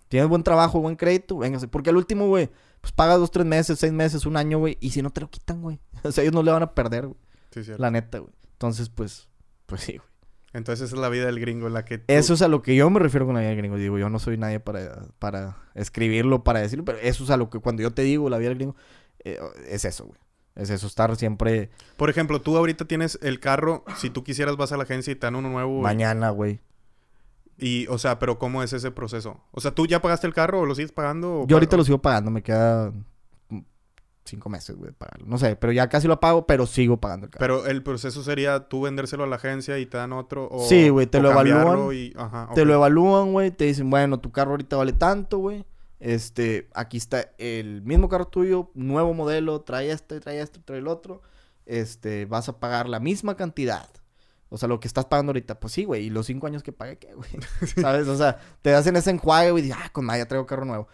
Tienes buen trabajo, buen crédito, véngase. Porque al último, güey, pues pagas dos, tres meses, seis meses, un año, güey. Y si no te lo quitan, güey. O sea, ellos no le van a perder, güey. Sí, cierto. La neta, güey. Entonces, pues, pues sí, güey. Entonces esa es la vida del gringo, la que tú- Eso es a lo que yo me refiero con la vida del gringo. Digo, yo no soy nadie para, para escribirlo, para decirlo, pero eso es a lo que cuando yo te digo la vida del gringo, eh, es eso, güey. Es eso, estar siempre Por ejemplo, tú ahorita tienes el carro, si tú quisieras vas a la agencia y te dan uno nuevo. mañana, güey. Y, o sea, pero ¿cómo es ese proceso? O sea, ¿tú ya pagaste el carro o lo sigues pagando? o Yo ahorita lo sigo pagando, me queda cinco meses, güey, de pagarlo. No sé, pero ya casi lo pago, pero sigo pagando el carro. Pero el proceso sería tú vendérselo a la agencia y te dan otro o... Sí, güey, te lo evalúan, Te lo evalúan, güey, te dicen, bueno, tu carro ahorita vale tanto, güey. Este, aquí está el mismo carro tuyo, nuevo modelo, trae este, trae este, trae el otro. Este, vas a pagar la misma cantidad. O sea, lo que estás pagando ahorita, pues sí, güey. Y los cinco años que pagué, ¿qué, güey? ¿Sabes? O sea, te hacen ese enjuague, güey. Y ah, con nada, ya traigo carro nuevo.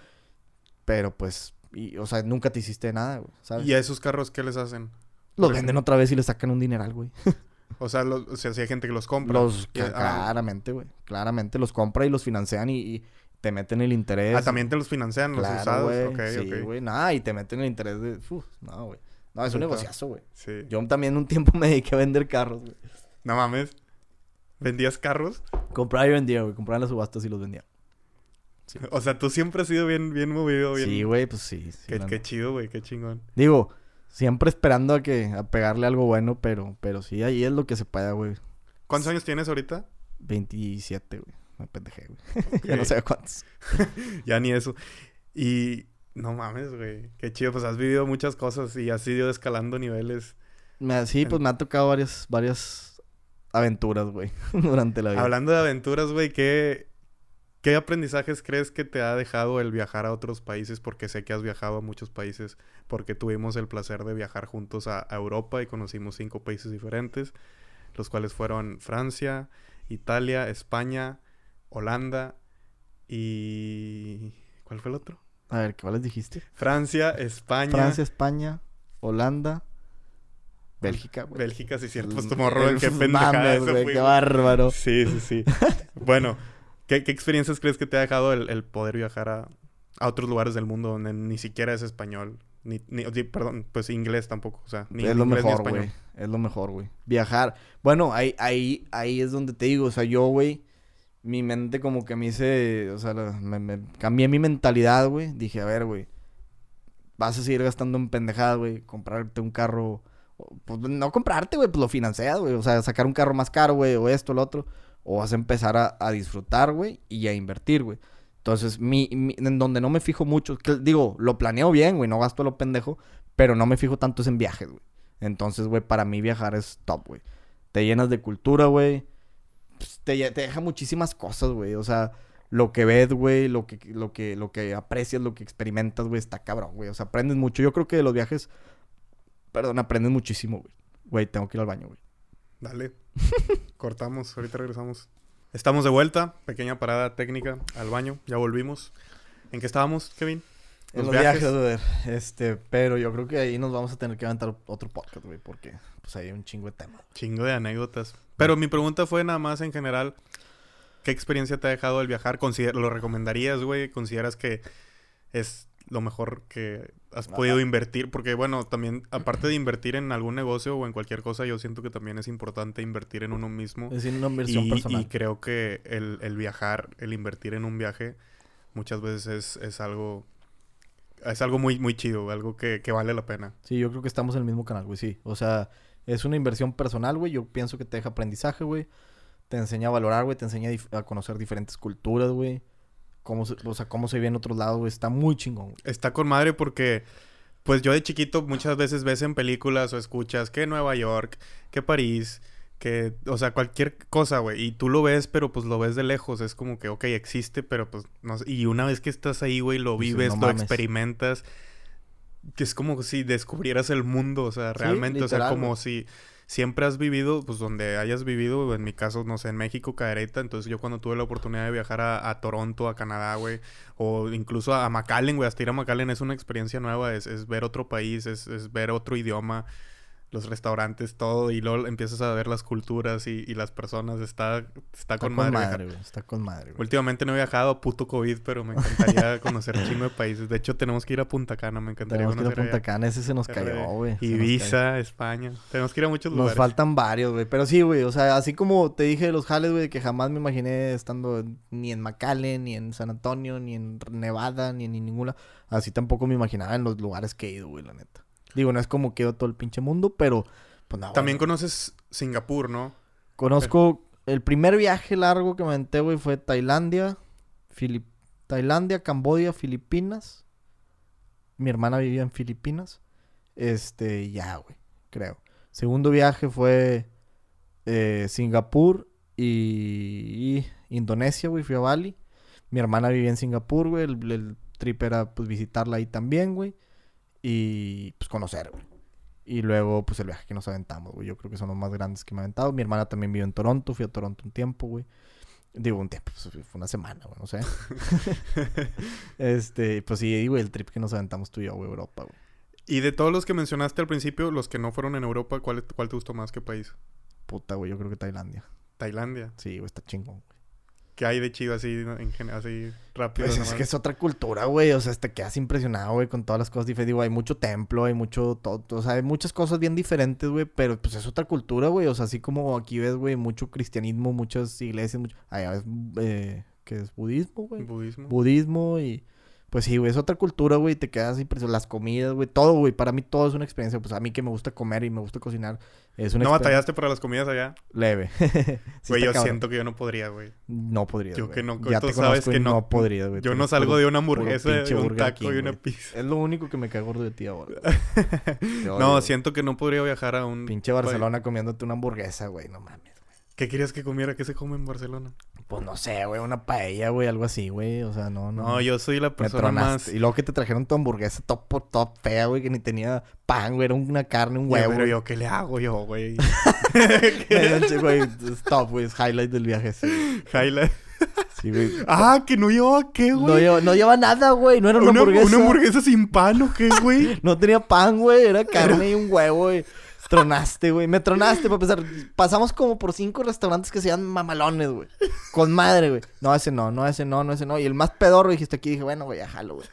Pero pues, y, o sea, nunca te hiciste nada, güey. ¿Sabes? ¿Y a esos carros qué les hacen? Los por venden otra vez y le sacan un dineral, güey. O sea, los- o sea, si hay gente que los compra. Los, Y- ah, claramente, güey. Claramente los compra y los financian y, y te meten el interés. Ah, también te los financian los usados. güey. Ok, sí, güey. Nada, y te meten el interés de... Uf, no, güey. No, es un negociazo, güey. Sí. Yo también un tiempo me dediqué a vender carros, güey. No mames. ¿Vendías carros? Compraba y vendía, güey. Compraba en las subastas y los vendía. O sea, tú siempre has sido bien, bien movido, bien... Sí, güey, pues sí. sí, Qué, qué chido, güey, qué chingón. Digo, siempre esperando a que... A pegarle algo bueno, pero... Pero sí, ahí es lo que se pueda, güey. ¿Cuántos años tienes ahorita? 27, güey. Me pendejé, güey. ya no sé cuántos. Ya ni eso. Y no mames, güey. Qué chido, pues has vivido muchas cosas y has ido escalando niveles. Me, sí, pues me ha tocado varias... Varias aventuras, güey. durante la vida. Hablando de aventuras, güey, ¿qué, ¿qué aprendizajes crees que te ha dejado el viajar a otros países? Porque sé que has viajado a muchos países, porque tuvimos el placer de viajar juntos a, a Europa y conocimos cinco países diferentes, los cuales fueron Francia, Italia, España, Holanda y... ¿Cuál fue el otro? A ver, ¿qué les dijiste? Francia, España. Francia, España, Holanda. Bélgica, güey. Bélgica, sí, cierto. Pues tu morro, qué mames, pendejada eso güey, fue, qué bárbaro. Sí, sí, sí. bueno, ¿qué, qué experiencias crees que te ha dejado el, el poder viajar a, a otros lugares del mundo donde ni siquiera es español? Ni, ni- perdón, pues inglés tampoco. O sea, ni es lo inglés ni mejor, español. güey. Es lo mejor, güey. Viajar. Bueno, ahí, ahí, ahí es donde te digo, o sea, yo, güey, mi mente como que me hice, o sea, me, me- cambié mi mentalidad, güey. Dije, a ver, güey, vas a seguir gastando en pendejadas, güey, comprarte un carro, pues no comprarte, güey, pues lo financias, güey, o sea, sacar un carro más caro, güey, o esto, lo otro, o vas a empezar a, a disfrutar, güey, y a invertir, güey. Entonces, mi, en donde no me fijo mucho, que, digo, lo planeo bien, güey, no gasto lo pendejo, pero no me fijo tanto es en viajes, güey. Entonces, güey, para mí viajar es top, güey. Te llenas de cultura, güey. Pues, Te, te deja muchísimas cosas, güey. O sea, lo que ves, güey, lo que, lo, que, lo que aprecias, lo que experimentas, güey, está cabrón, güey. O sea, aprendes mucho. Yo creo que de los viajes, perdón, aprendes muchísimo, güey. Güey, tengo que ir al baño, güey. Dale. Cortamos, ahorita regresamos. Estamos de vuelta, pequeña parada técnica al baño, ya volvimos. ¿En qué estábamos, Kevin? En los viajes. Este, pero yo creo que ahí nos vamos a tener que aventar otro podcast, güey, porque pues hay un chingo de temas. Chingo de anécdotas. Pero mi pregunta fue nada más en general, ¿qué experiencia te ha dejado el viajar? ¿Lo recomendarías, güey? ¿Consideras que es lo mejor que has podido invertir? Porque, bueno, también, aparte de invertir en algún negocio o en cualquier cosa, yo siento que también es importante invertir en uno mismo. Es decir, una inversión Y, personal. y creo que el, el viajar, el invertir en un viaje, muchas veces es, es algo... Es algo muy, muy chido, algo que, que vale la pena. Sí, yo creo que estamos en el mismo canal, güey, sí. O sea, es una inversión personal, güey. Yo pienso que te deja aprendizaje, güey. Te enseña a valorar, güey. Te enseña a, dif- a conocer diferentes culturas, güey. Cómo se, o sea, cómo se vive en otros lados, güey. Está muy chingón, güey. Está con madre porque, pues yo de chiquito muchas veces ves en películas o escuchas que Nueva York, que París, que, o sea, cualquier cosa, güey. Y tú lo ves, pero pues lo ves de lejos. Es como que, ok, existe, pero pues no sé. Y una vez que estás ahí, güey, lo vives, "No lo mames". experimentas. Que es como si descubrieras el mundo, o sea, realmente, o sea, como güey. si siempre has vivido, pues donde hayas vivido, en mi caso, no sé, en México, Cadereyta, entonces yo cuando tuve la oportunidad de viajar a, a Toronto, a Canadá, güey, o incluso a McAllen, güey, hasta ir a McAllen es una experiencia nueva, es, es ver otro país, es, es ver otro idioma, los restaurantes, todo, y luego empiezas a ver las culturas y, y las personas, está, está, Está con, con madre. madre, güey. Está con madre, güey. Últimamente no he viajado, puto COVID, pero me encantaría conocer un chingo de países. De hecho, tenemos que ir a Punta Cana, me encantaría Tenemos que ir a conocer Punta. Cana. Ese se nos cayó, güey. Nos. Ibiza, España. Tenemos que ir a muchos Nos lugares. faltan varios, güey. Pero sí, güey. O sea, así como te dije de los jales, güey, que jamás me imaginé estando ni en McAllen, ni en San Antonio, ni en Nevada, ni en ninguna. Así tampoco me imaginaba en los lugares que he ido, güey, la neta. Digo, no es como que he ido a todo el pinche mundo, pero pues nada. También conoces Singapur, ¿no? Conozco el primer viaje largo que me aventé, güey, fue Tailandia, Filip- Tailandia, Camboya, Filipinas. Mi hermana vivía en Filipinas. Este, ya, güey, creo. Segundo viaje fue eh, Singapur y, y Indonesia, güey, fui a Bali. Mi hermana vivía en Singapur, güey. El, el trip era, pues, visitarla ahí también, güey. Y, pues, conocer, güey. Y luego, pues, el viaje que nos aventamos, güey. Yo creo que son los más grandes que me he aventado. Mi hermana también vive en Toronto. Fui a Toronto un tiempo, güey. Digo, un tiempo. pues, fue una semana, güey. No sé. este, pues sí, güey. El trip que nos aventamos tú y yo, güey. Europa, güey. Y de todos los que mencionaste al principio, los que no fueron en Europa, ¿cuál, cuál te gustó más? ¿Qué país? Puta, güey. Yo creo que Tailandia. Tailandia. Sí, güey. Está chingón, güey. ¿Qué hay de chido así, en así rápido? Pues es que es otra cultura, güey. O sea, te quedas impresionado, güey, con todas las cosas diferentes. Digo, hay mucho templo, hay mucho... todo- o sea, hay muchas cosas bien diferentes, güey. Pero, pues, es otra cultura, güey. O sea, así como aquí ves, güey, mucho cristianismo, muchas iglesias, mucho... Allá ves, eh, ¿qué es? Budismo, güey. Budismo. Budismo y... Pues sí, güey, es otra cultura, güey. Te quedas impresionado. Las comidas, güey. Todo, güey. Para mí todo es una experiencia. Pues a mí que me gusta comer y me gusta cocinar. Es una ¿No batallaste para las comidas allá? leve. Sí Güey, yo cabrón. siento que yo no podría, güey. No podría, Yo güey. que no, Ya tú te sabes que no. no podría, güey. Yo Tú no salgo puro- de una hamburguesa, de un taco King, y una güey. pizza. Es lo único que me cae gordo de ti ahora. odio, No, siento que no podría viajar a un... Pinche Barcelona comiéndote una hamburguesa, güey. No mames. ¿Qué querías que comiera? ¿Qué se come en Barcelona? Pues no sé, güey. Una paella, güey. Algo así, güey. O sea, no, no. No, yo soy la persona más... Y luego que te trajeron tu hamburguesa top por top fea, güey. Que ni tenía pan, güey. Era una carne, un huevo. Pero yo, ¿qué le hago yo, güey? Güey. Es top, güey. Es highlight del viaje, sí. Highlight. Sí, güey. Ah, que no llevaba qué, güey. No lleva, no lleva nada, güey. No era una, hamburguesa. una hamburguesa sin pan o qué, güey. No tenía pan, güey. Era carne y un huevo, güey. Tronaste, güey. Me tronaste, para empezar. Pasamos como por cinco restaurantes que se llaman mamalones, güey. Con madre, güey. No, ese no, no, ese no, no, ese no. Y el más pedorro dijiste aquí, dije, bueno, güey, jalo, güey.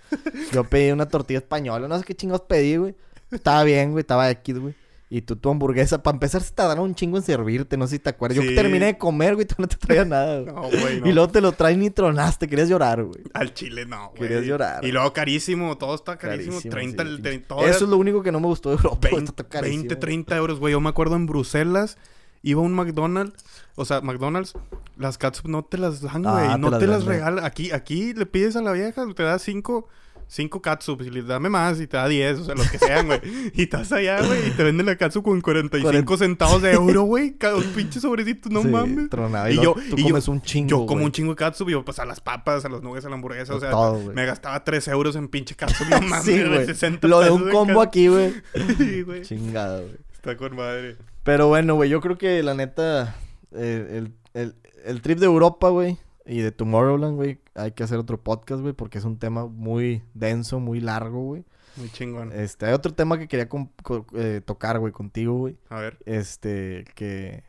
Yo pedí una tortilla española, no sé qué chingos pedí, güey. Estaba bien, güey, estaba X, güey. Y tú tu hamburguesa, para empezar, se tardaron un chingo en servirte, no sé si te acuerdas. Yo terminé de comer, güey, tú no te traías nada, güey. No, güey, no. Y luego te lo traen y tronaste, querías llorar, güey. Al chile no, güey. Querías llorar. Y luego carísimo, todo está carísimo. Carísimo, 30, sí, el- pinche. todo Eso es lo único que no me gustó de Europa. güey, 20, está carísimo, 20, güey. 30 euros, güey. Yo me acuerdo en Bruselas, iba a un McDonald's, o sea, McDonald's, las catsup no te las dan, Ah, güey. te no las te las regalan. Aquí, aquí le pides a la vieja, te da cinco, cinco catsup y le dame más y te da 10, o sea, los que sean, güey. y estás allá, güey, y te venden la catsup con 45 Cuarenta. centavos de euro, güey. Un pinche sobrecito, no Sí, mames. tronado. Y, Y yo- tú y yo- comes un chingo, Yo como un chingo de catsup y yo, pues a las papas, a los nuggets, a la hamburguesa, o sea, Todo, me gastaba 3 euros en pinche catsup, no mames, Sí, de güey. 60 Lo de un combo aquí, güey. Sí, güey. Chingado, güey. Está con madre. Pero bueno, güey, yo creo que la neta, eh, el, el, el trip de Europa, güey, y de Tomorrowland, güey, hay que hacer otro podcast, güey, porque es un tema muy denso, muy largo, güey. Muy chingón. Este, hay otro tema que quería eh, tocar, güey, contigo, güey. A ver. Este, que,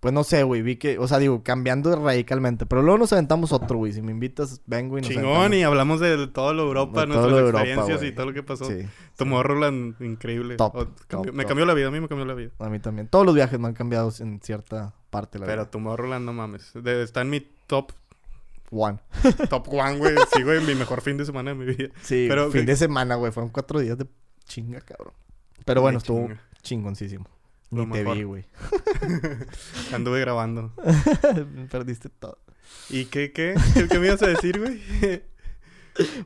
pues no sé, güey, vi que, o sea, digo, cambiando radicalmente, pero luego nos aventamos otro, güey. Si me invitas, vengo y nos Chingón, aventamos. y hablamos de todo lo Europa, De nuestras lo Europa, experiencias güey. y todo lo que pasó. Sí, Tomorrowland, increíble. Top, me top. cambió la vida, a mí me cambió la vida. a mí también. Todos los viajes me han cambiado en cierta parte, la Pero verdad. Tomorrowland, no mames. De- está en mi top, One. top one, güey. Sí, güey, mi mejor fin de semana de mi vida. Sí, Pero, fin de semana, güey. Fueron cuatro días de chinga, cabrón. Pero Ay, bueno, estuvo chinga. chingoncísimo. Lo Ni te mejor. vi, güey. Anduve grabando. Perdiste todo. ¿Y qué, qué? ¿Qué, qué me ibas a decir, güey?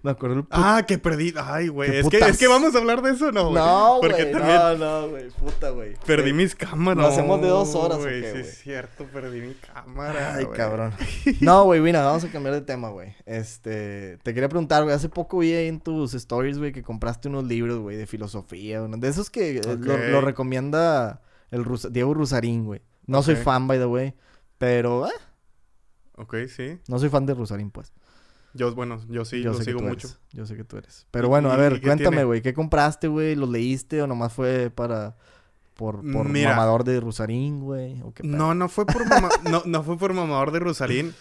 Me acuerdo el... ah, que perdí. Ay, güey. Es que, es que vamos a hablar de eso, ¿no, güey? no, güey. No, no, güey. Puta, güey. perdí mis cámaras. ¿Lo hacemos de dos horas güey. Sí, es cierto, perdí mi cámara. Ay, cabrón. No, güey, mira, vamos a cambiar de tema, güey. Este, te quería preguntar, güey, hace poco vi ahí en tus stories, güey, que compraste unos libros, güey, de filosofía, uno de esos que eh, lo, recomienda el Rus- Diego Rusarín, güey. No soy fan, by the way, pero, eh, Ok, sí. no soy fan de Rusarín, pues. Yo, bueno, yo sí, yo lo sigo mucho. eres, yo sé que tú eres. Pero bueno, a ver, cuéntame, güey, ¿qué compraste, güey? ¿Los leíste o nomás fue para... Por, por Mira. mamador de Rusarín, güey? No, no fue por mama- no, no fue por mamador de Rosarín.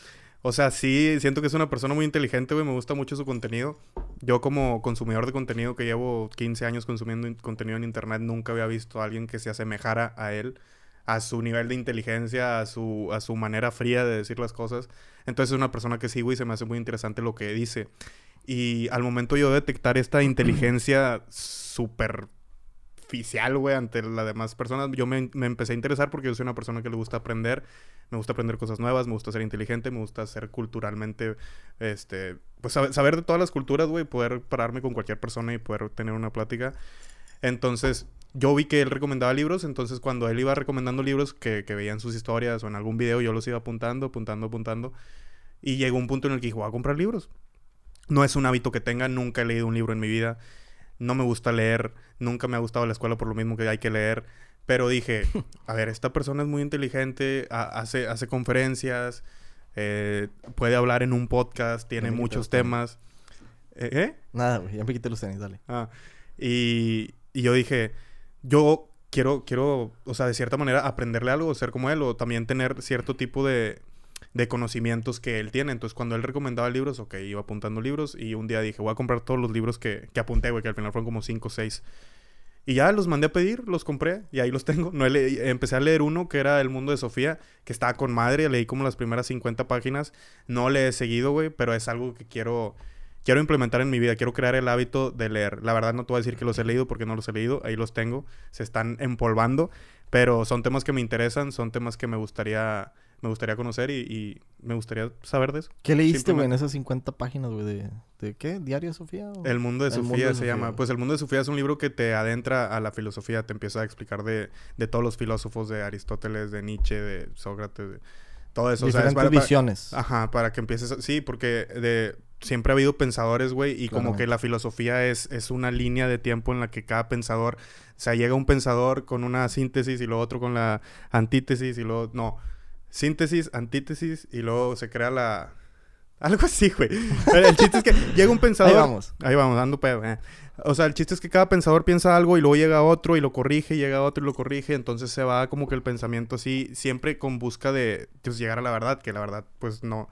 O sea, sí, siento que es una persona muy inteligente, güey. Me gusta mucho su contenido. Yo como consumidor de contenido que llevo 15 años consumiendo contenido en internet, nunca había visto a alguien que se asemejara a él, a su nivel de inteligencia, a su, a su manera fría de decir las cosas. Entonces es una persona que sí, güey, se me hace muy interesante lo que dice. Y al momento yo de detectar esta inteligencia súper oficial, güey, ante las demás personas, yo me, me empecé a interesar porque yo soy una persona que le gusta aprender, me gusta aprender cosas nuevas, me gusta ser inteligente, me gusta ser culturalmente, este, pues saber, saber de todas las culturas, güey, poder pararme con cualquier persona y poder tener una plática. Entonces, yo vi que él recomendaba libros, entonces cuando él iba recomendando libros que, que veían sus historias o en algún video, yo los iba apuntando, apuntando, apuntando. Y llegó un punto en el que dije, voy a comprar libros. No es un hábito que tenga, nunca he leído un libro en mi vida. No me gusta leer, nunca me ha gustado la escuela por lo mismo que hay que leer. Pero dije, a ver, esta persona es muy inteligente, ha- hace, hace conferencias, eh, puede hablar en un podcast, tiene muchos temas. ¿Eh? Nada, ya me quité los tenis, dale. Ah, y, y yo dije, yo quiero, quiero, o sea, de cierta manera aprenderle algo, ser como él, o también tener cierto tipo de, de conocimientos que él tiene. Entonces, cuando él recomendaba libros, ok, iba apuntando libros, y un día dije, voy a comprar todos los libros que, que apunté, güey, que al final fueron como 5 o 6. Y ya los mandé a pedir, los compré y ahí los tengo. No empecé a leer uno que era El Mundo de Sofía, que estaba con madre. Leí como las primeras 50 páginas. No le he seguido, güey, pero es algo que quiero, quiero implementar en mi vida. Quiero crear el hábito de leer. La verdad no te voy a decir que los he leído porque no los he leído. Ahí los tengo. Se están empolvando. Pero son temas que me interesan, son temas que me gustaría, me gustaría conocer y, y me gustaría saber de eso. ¿Qué leíste, güey, en esas 50 páginas, güey? De, ¿De qué? ¿Diario, Sofía? o? El mundo de El Sofía mundo de se Sofía, llama. Pues el mundo de Sofía es un libro que te adentra a la filosofía, te empieza a explicar de, de todos los filósofos, de Aristóteles, de Nietzsche, de Sócrates, de todo eso. O sea, es Diferentes para- para- visiones. Ajá, para que empieces. a- Sí, porque de, siempre ha habido pensadores, güey, y como que la filosofía es, es una línea de tiempo en la que cada pensador. O sea, llega un pensador con una síntesis y luego otro con la antítesis y luego. No. Síntesis, antítesis y luego se crea la. Algo así, güey. El, el chiste es que llega un pensador. Ahí vamos. Ahí vamos, dando pedo. eh. O sea, el chiste es que cada pensador piensa algo y luego llega otro y lo corrige, y llega otro y lo corrige. Entonces se va como que el pensamiento así, siempre con busca de pues, llegar a la verdad, que la verdad, pues no.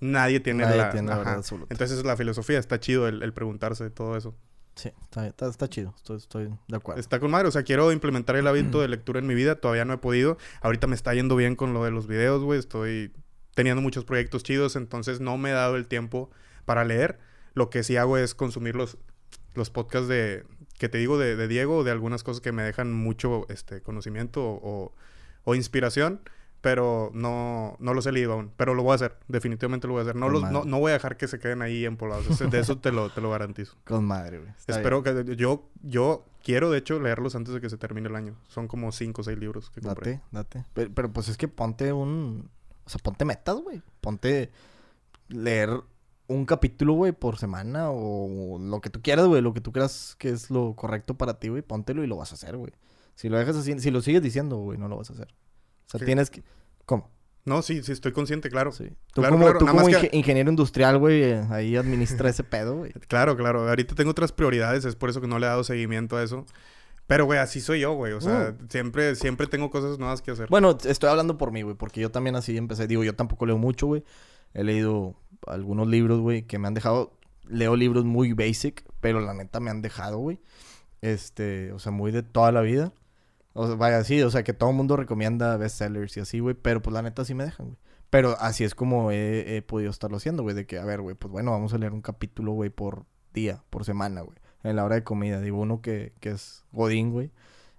Nadie tiene Nadie la, tiene la verdad absoluta. Entonces la filosofía. Está chido el, el preguntarse todo eso. Sí, está, está, está chido. Estoy, estoy de acuerdo. Está con madre. O sea, quiero implementar el hábito de lectura en mi vida. Todavía no he podido. Ahorita me está yendo bien con lo de los videos, güey. Estoy teniendo muchos proyectos chidos. Entonces no me he dado el tiempo para leer. Lo que sí hago es consumir los, los podcasts de que te digo de, de Diego, de algunas cosas que me dejan mucho este conocimiento o, o inspiración. Pero no, no los he leído aún. Pero lo voy a hacer. Definitivamente lo voy a hacer. No, los, no, no voy a dejar que se queden ahí empolados. De eso te lo, te lo garantizo. Con madre, güey. Espero que yo, yo quiero, de hecho, leerlos antes de que se termine el año. Son como cinco o seis libros que compré. Date, date. Pero, pero, pues es que ponte un... O sea, ponte metas, güey. Ponte leer un capítulo, güey, por semana o lo que tú quieras, güey. Lo que tú creas que es lo correcto para ti, güey. Póntelo y lo vas a hacer, güey. Si lo dejas así, si lo sigues diciendo, güey, no lo vas a hacer. O sea, Sí. tienes que... ¿Cómo? No, sí, sí, estoy consciente, claro. Sí. Tú Claro, como, claro, tú como que- ingeniero industrial, güey, eh, ahí administra ese pedo, güey. Claro, claro. Ahorita tengo otras prioridades, es por eso que no le he dado seguimiento a eso. Pero, güey, así soy yo, güey. O sea, siempre, siempre tengo cosas nuevas que hacer. Bueno, estoy hablando por mí, güey, porque yo también así empecé. Digo, yo tampoco leo mucho, güey. He leído algunos libros, güey, que me han dejado. Leo libros muy basic, pero la neta me han dejado, güey. Este, o sea, muy de toda la vida. O sea, vaya, sí, o sea, que todo el mundo recomienda bestsellers y así, güey, pero pues la neta sí me dejan, güey. Pero así es como he, he podido estarlo haciendo, güey, de que, a ver, güey, pues bueno, vamos a leer un capítulo, güey, por día, por semana, güey. En la hora de comida. Digo, uno que, que es Godín, güey.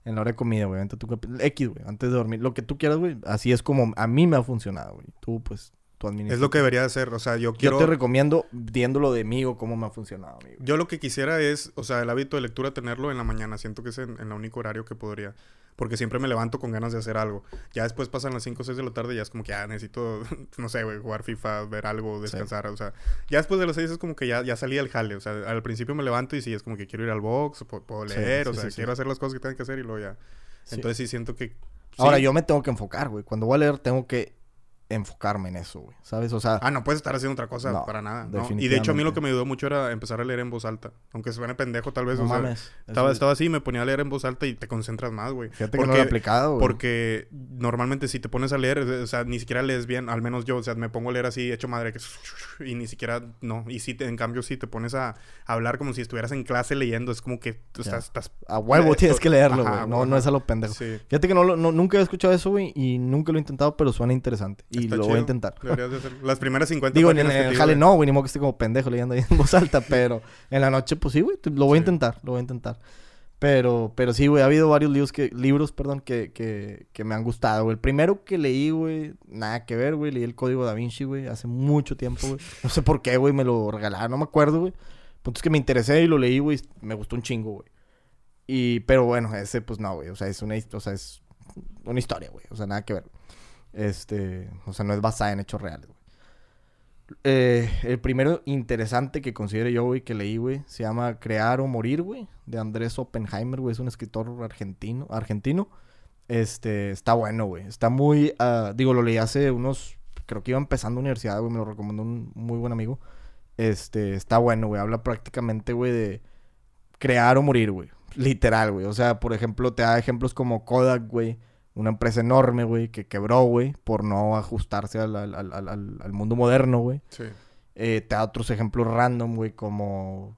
En la hora de comida, güey. Vente tu capi- X, güey. Antes de dormir. Lo que tú quieras, güey. Así es como a mí me ha funcionado, güey. Tú, pues, tú administras. es lo que debería hacer. O sea, yo quiero... Yo te recomiendo viéndolo de mí o cómo me ha funcionado, amigo. Yo lo que quisiera es, o sea, el hábito de lectura tenerlo en la mañana. Siento que es en, en el único horario que podría. Porque siempre me levanto con ganas de hacer algo. Ya después pasan las 5 o 6 de la tarde y ya es como que ya necesito, no sé, güey, jugar FIFA, ver algo, descansar. O sea, ya después de las 6 es como que ya, ya salí al jale. O sea, al principio me levanto y sí, es como que quiero ir al box, puedo, puedo Sí, leer, o sea, quiero hacer las cosas que tengo que hacer y luego ya. Entonces sí siento que... Ahora, yo me tengo que enfocar, güey. Cuando voy a leer, tengo que enfocarme en eso, güey. ¿Sabes? O sea, Ah, no puedes estar haciendo otra cosa No, para nada. ¿no? Y de hecho a mí lo que me ayudó mucho era empezar a leer en voz alta. Aunque suene pendejo tal vez. no o sea, mames. estaba, Eso- estaba así, me ponía a leer en voz alta y te concentras más, güey. Fíjate que no lo he aplicado, güey. Porque normalmente si te pones a leer, o sea, ni siquiera lees bien, al menos yo, o sea, me pongo a leer así, hecho madre, que y ni siquiera, no. Y si te- en cambio, si te pones a, hablar como si estuvieras en clase leyendo, es como que tú estás, estás... A huevo Esto- tienes que leerlo, güey. No, no es a lo pendejo. Sí, Fíjate que no, lo- no- nunca he escuchado eso, güey. Y nunca lo he intentado, pero suena interesante. Y Está lo voy chido. a intentar. deberías de hacer. Las primeras 50 Digo, en, el digo jale no, güey, ni modo que esté como pendejo leyendo ahí en voz alta, pero en la noche, pues sí, güey, lo voy a Sí. intentar, lo voy a intentar. Pero, pero sí, güey, ha habido varios libros que, libros, perdón, que, que, que me han gustado, güey. El primero que leí, güey, nada que ver, güey, leí el Código Da Vinci, güey, hace mucho tiempo, güey. No sé por qué, güey, me lo regalaron, no me acuerdo, güey. Punto es que me interesé y lo leí, güey, me gustó un chingo, güey. Y, pero bueno, ese, pues no, güey, o sea, es una, o sea, es una historia, güey, o sea, nada que ver. Este, o sea, no es basada en hechos reales. Eh, el primero interesante que considero yo, güey, que leí, güey, se llama Crear o Morir, güey, de Andrés Oppenheimer, güey, es un escritor argentino, argentino. Este, está bueno, güey, está muy, ah, digo, lo leí hace unos, creo que iba empezando universidad, güey, me lo recomendó un muy buen amigo. Este, está bueno, güey, habla prácticamente, güey, de crear o morir, güey, literal, güey. O sea, por ejemplo, te da ejemplos como Kodak, güey, una empresa enorme, güey, que quebró, güey, por no ajustarse al, al- al- mundo moderno, güey. Sí. Eh, te da otros ejemplos random, güey, como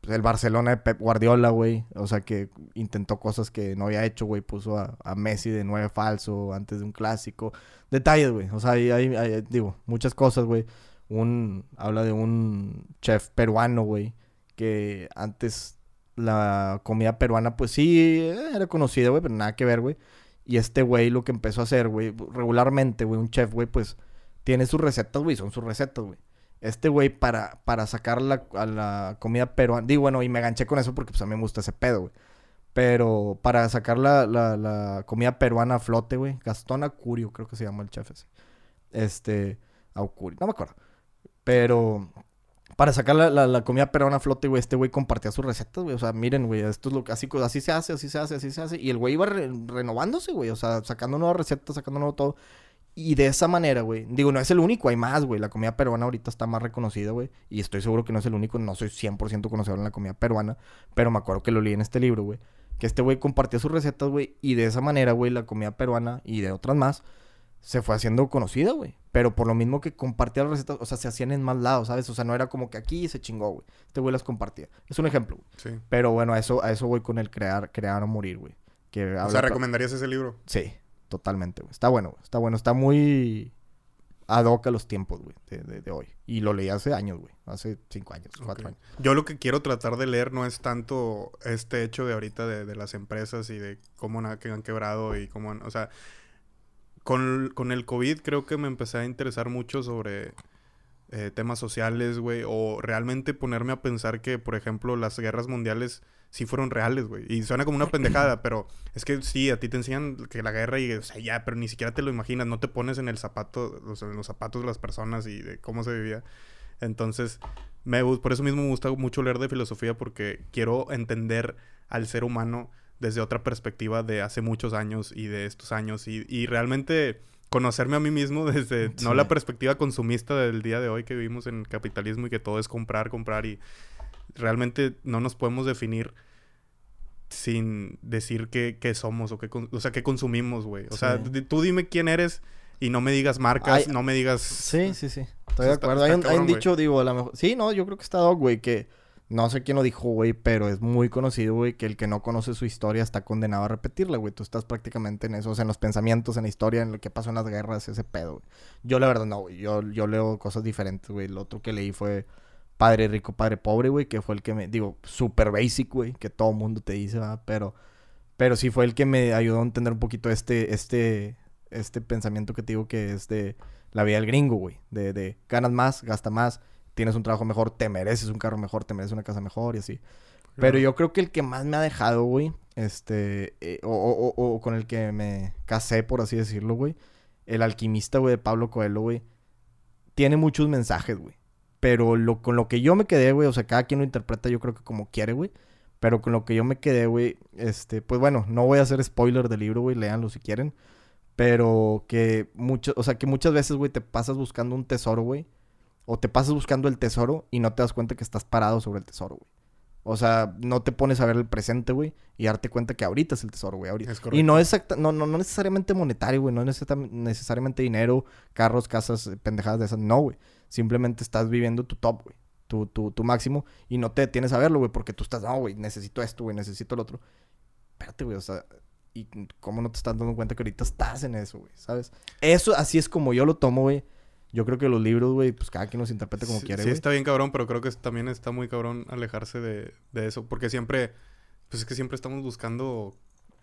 pues, el Barcelona de Pep Guardiola, güey. O sea, que intentó cosas que no había hecho, güey. Puso a, a Messi de nueve falso antes de un clásico. Detalles, güey. O sea, hay, hay- hay- digo, muchas cosas, güey. Un, habla de un chef peruano, güey, que antes la comida peruana, pues sí, eh, era conocida, güey, pero nada que ver, güey. Y este güey lo que empezó a hacer, güey, regularmente, güey, un chef, güey, pues tiene sus recetas, güey, son sus recetas, güey. Este güey, para, para sacar la, a la comida peruana, digo, bueno, y me ganché con eso porque pues a mí me gusta ese pedo, güey. Pero para sacar la, la, comida peruana a flote, güey, Gastón Acurio, creo que se llama el chef ese. Este, Aucurio, no me acuerdo. Pero para sacar la, la, la comida peruana a flote, güey, este güey compartía sus recetas, güey. O sea, miren, güey, esto es lo que así, así se hace, así se hace, así se hace. Y el güey iba re- renovándose, güey. O sea, sacando nuevas recetas, sacando nuevo todo. Y de esa manera, güey. Digo, no es el único, hay más, güey. La comida peruana ahorita está más reconocida, güey. Y estoy seguro que no es el único. No soy 100% conocedor en la comida peruana. Pero me acuerdo que lo leí en este libro, güey. Que este güey compartía sus recetas, güey. Y de esa manera, güey, la comida peruana y de otras más se fue haciendo conocida, güey. Pero por lo mismo que compartía las recetas, o sea, se hacían en más lados, ¿sabes? O sea, no era como que aquí se chingó, güey. Este güey las compartía. Es un ejemplo, güey. Sí. Pero bueno, a eso, a eso voy con el crear, crear o morir, güey. Que O habla sea, ¿recomendarías ese libro? Sí, totalmente, güey. Está bueno, güey. Está bueno. Está muy ad hoc a los tiempos, güey, de, de- de hoy. Y lo leí hace años, güey. Hace cinco años, cuatro años. Yo lo que quiero tratar de leer no es tanto este hecho de ahorita de, de las empresas y de cómo que han quebrado y cómo han- o sea, con, con el COVID creo que me empecé a interesar mucho sobre eh, temas sociales, güey, o realmente ponerme a pensar que, por ejemplo, las guerras mundiales sí fueron reales, güey. Y suena como una pendejada, pero es que sí, a ti te enseñan que la guerra y, o sea, ya, pero ni siquiera te lo imaginas, no te pones en el zapato, o sea, en los zapatos de las personas y de cómo se vivía. Entonces, me, por eso mismo me gusta mucho leer de filosofía porque quiero entender al ser humano desde otra perspectiva de hace muchos años y de estos años y, y realmente conocerme a mí mismo desde no Sí. la perspectiva consumista del día de hoy que vivimos en el capitalismo y que todo es comprar, comprar y realmente no nos podemos definir sin decir qué, qué somos o qué, o sea, qué consumimos, güey. O sea, Sí. di- tú dime quién eres y no me digas marcas, Ay, no me digas... Sí, sí, sí. Estoy de acuerdo. hay un, hay un cabrón, dicho, digo, a lo mejor. Sí, no, yo creo que está dog, güey, que no sé quién lo dijo, güey, pero es muy conocido, güey, que el que no conoce su historia está condenado a repetirla, güey. Tú estás prácticamente en eso, en los pensamientos, en la historia, en lo que pasó en las guerras, ese pedo, güey. Yo, la verdad, no, güey. Yo, yo leo cosas diferentes, güey. Lo otro que leí fue Padre Rico, Padre Pobre, güey, que fue el que me. Digo, super basic, güey, que todo mundo te dice, ¿verdad? Pero. Pero sí fue el que me ayudó a entender un poquito este, este, este pensamiento que te digo que es de la vida del gringo, güey. De, de ganas más, gasta más, tienes un trabajo mejor, te mereces un carro mejor, te mereces una casa mejor y así. Pero yo creo que el que más me ha dejado, güey, este, eh, o, o- o- o con el que me casé, por así decirlo, güey, el alquimista, güey, de Pablo Coelho, güey, tiene muchos mensajes, güey. Pero lo, con lo que yo me quedé, güey, o sea, cada quien lo interpreta yo creo que como quiere, güey. Pero con lo que yo me quedé, güey, este, pues bueno, no voy a hacer spoiler del libro, güey, léanlo si quieren. Pero que mucho, o sea, que muchas veces, güey, te pasas buscando un tesoro, güey. O te pasas buscando el tesoro y no te das cuenta que estás parado sobre el tesoro, güey. O sea, no te pones a ver el presente, güey, y darte cuenta que ahorita es el tesoro, güey. ahorita. Es Y no, exacta, no, no, no necesariamente monetario, güey. No necesita- necesariamente dinero, carros, casas, eh, pendejadas de esas. No, güey. Simplemente estás viviendo tu top, güey. Tu, tu, tu máximo. Y no te detienes a verlo, güey. Porque tú estás, no, güey, necesito esto, güey. Necesito el otro. Espérate, güey. O sea, ¿y cómo no te estás dando cuenta que ahorita estás en eso, güey? ¿Sabes? Eso, así es como yo lo tomo, güey. Yo creo que los libros, güey, pues cada quien los interpreta como sí, quiere, sí está bien cabrón, pero creo que también está muy cabrón alejarse de, de eso. Porque siempre, pues es que siempre estamos buscando,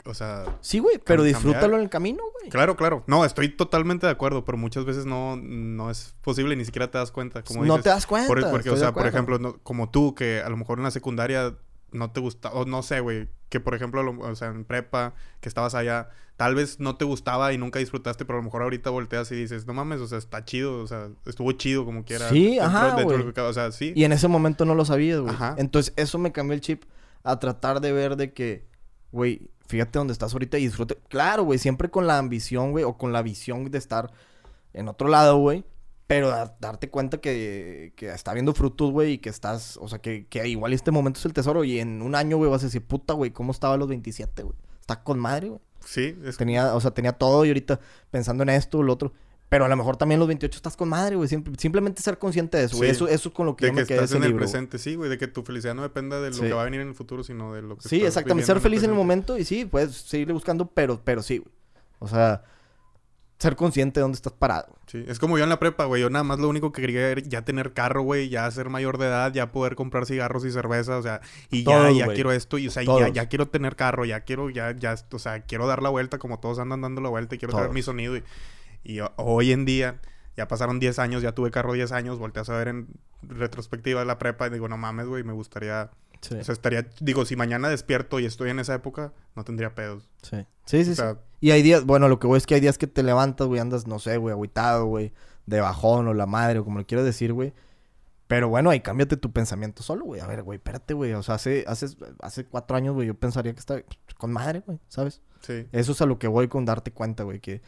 o sea, Sí, güey, pero disfrútalo cambiar. en el camino, güey. claro, claro. No, estoy totalmente de acuerdo, pero muchas veces no, no es posible, ni siquiera te das cuenta. Como no dices. te das cuenta. Por- porque, o sea, por ejemplo, no- como tú, que a lo mejor en la secundaria no te gusta, o no sé, güey, que por ejemplo, lo- o sea, en prepa, que estabas allá, tal vez no te gustaba y nunca disfrutaste, pero a lo mejor ahorita volteas y dices, no mames, o sea, está chido, o sea, estuvo chido como quiera. Sí, ajá, güey. O sea, sí. Y en ese momento no lo sabías, güey. Ajá. Entonces, eso me cambió el chip a tratar de ver de que, güey, fíjate dónde estás ahorita y disfrute. Claro, güey, siempre con la ambición, güey, o con la visión de estar en otro lado, güey. Pero a- darte cuenta que, que está viendo frutos, güey, y que estás, o sea, que, que igual este momento es el tesoro. Y en un año, güey, vas a decir, puta, güey, ¿cómo estaba a los 27, güey? Está con madre, güey. Sí, es Tenía, o sea, tenía todo y ahorita pensando en esto, lo otro. Pero a lo mejor también los 28 estás con madre, güey. Simple- simplemente ser consciente de eso, güey. Sí. Eso, eso es con lo que de yo que me quedé estás ese en el libro, güey. presente, sí, güey, de que tu felicidad no dependa de lo Sí. que va a venir en el futuro, sino de lo que Sí, estás exactamente. Ser feliz en el presente. momento y sí, puedes seguirle buscando, pero, pero sí, güey. O sea, ser consciente de dónde estás parado. Sí, es como yo en la prepa, güey. Yo nada más lo único que quería era ya tener carro, güey. Ya ser mayor de edad, ya poder comprar cigarros y cerveza, o sea. Y ya, Todos, ya quiero esto. Y, o sea, ya, ya quiero tener carro, ya quiero, ya, ya, o sea, quiero dar la vuelta como todos andan dando la vuelta y quiero Todos. mi sonido. Y, y ho- hoy en día, ya pasaron 10 años, ya tuve carro 10 años, volteas a ver en retrospectiva de la prepa y digo, no mames, güey, me gustaría... Sí. O sea, estaría... Digo, si mañana despierto y estoy en esa época, no tendría pedos. Sí, sí, sí. o sea, sí. Y hay días, bueno, lo que voy es que hay días que te levantas, güey, andas, no sé, güey, agüitado, güey, de bajón o la madre, o como le quieras decir, güey. Pero bueno, ahí cámbiate tu pensamiento solo, güey. A ver, güey, espérate, güey. O sea, hace, hace, hace cuatro años, güey, yo pensaría que está con madre, güey, ¿sabes? sí. Eso es a lo que voy con darte cuenta, güey, que...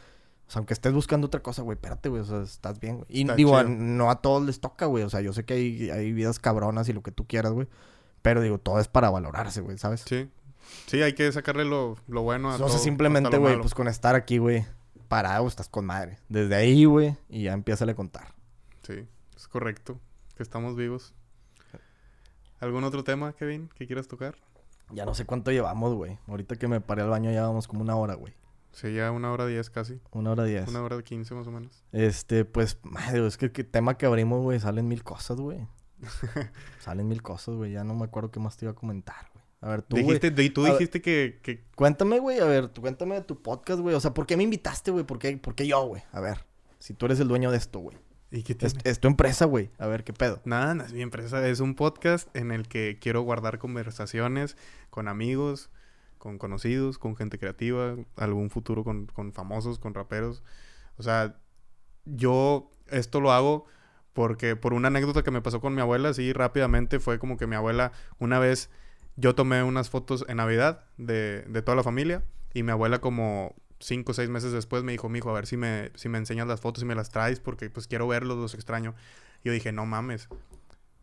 O sea, aunque estés buscando otra cosa, güey, espérate, güey, o sea, estás bien, güey. Y Está digo, a- no a todos les toca, güey. O sea, yo sé que hay, hay vidas cabronas y lo que tú quieras, güey. Pero digo, todo es para valorarse, güey, ¿sabes? Sí. Sí, hay que sacarle lo, lo bueno a o todo. simplemente, güey, pues con estar aquí, güey, parado, estás con madre. Desde ahí, güey, y ya empieza a contar. Sí, es correcto. Que estamos vivos. ¿Algún otro tema, Kevin, que quieras tocar? Ya no sé cuánto llevamos, güey. Ahorita que me paré al baño ya vamos como una hora, güey. Sí, ya una hora diez casi. Una hora diez. Una hora quince más o menos. Este, pues, madre, es que el tema que abrimos, güey, salen mil cosas, güey. salen mil cosas, güey. Ya no me acuerdo qué más te iba a comentar, güey. A ver, tú, güey. dijiste, y tú ver. dijiste que, que Cuéntame, güey, a ver, tú cuéntame de tu podcast, güey. O sea, ¿por qué me invitaste, güey? ¿Por qué, por qué yo, güey? A ver, si tú eres el dueño de esto, güey. ¿Y qué Es, es tu empresa, güey. A ver, ¿qué pedo? Nada, no es mi empresa. Es un podcast en el que quiero guardar conversaciones con amigos, con conocidos, con gente creativa, algún futuro con, con famosos, con raperos. O sea, yo esto lo hago porque por una anécdota que me pasó con mi abuela, así rápidamente, fue como que mi abuela, una vez yo tomé unas fotos en Navidad de, de toda la familia y mi abuela como cinco o seis meses después me dijo, mijo, a ver si me, si me enseñas las fotos y me las traes porque pues quiero verlos, los extraño. Y yo dije, no mames.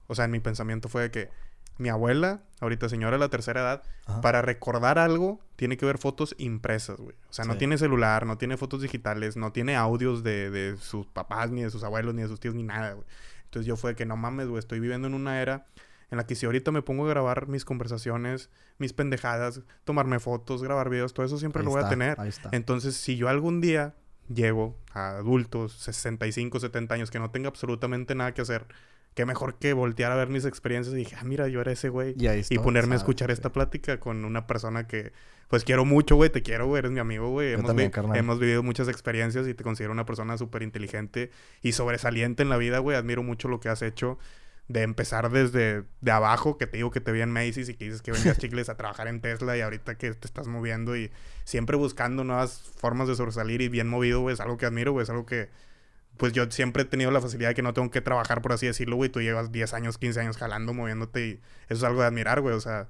O sea, en mi pensamiento fue de que mi abuela, ahorita señora de la tercera edad, Ajá. para recordar algo, tiene que ver fotos impresas, güey. O sea, no tiene celular, no tiene fotos digitales, no tiene audios de, de sus papás, ni de sus abuelos, ni de sus tíos, ni nada, güey. Entonces yo fue de que no mames, güey, estoy viviendo en una era en la que si ahorita me pongo a grabar mis conversaciones, mis pendejadas, tomarme fotos, grabar videos, todo eso siempre Ahí lo voy a tener. Ahí está. Entonces, si yo algún día llego a adultos, 65, 70 años, que no tenga absolutamente nada que hacer, qué mejor que voltear a ver mis experiencias y dije, ah, mira, yo era ese güey. Y ahí Y ponerme a escuchar esta plática con una persona que, pues, quiero mucho, güey. Te quiero, güey. Eres mi amigo, güey. Hemos, vi- hemos vivido muchas experiencias y te considero una persona súper inteligente y sobresaliente en la vida, güey. Admiro mucho lo que has hecho de empezar desde de abajo, que te digo que te vi en Macy's y que dices que vendías chicles a trabajar en Tesla y ahorita que te estás moviendo y siempre buscando nuevas formas de sobresalir y bien movido, güey. Es algo que admiro, güey. Es algo que, pues yo siempre he tenido la facilidad de que no tengo que trabajar, por así decirlo, güey. Tú llevas 10 años, 15 años jalando, moviéndote y eso es algo de admirar, güey. O sea,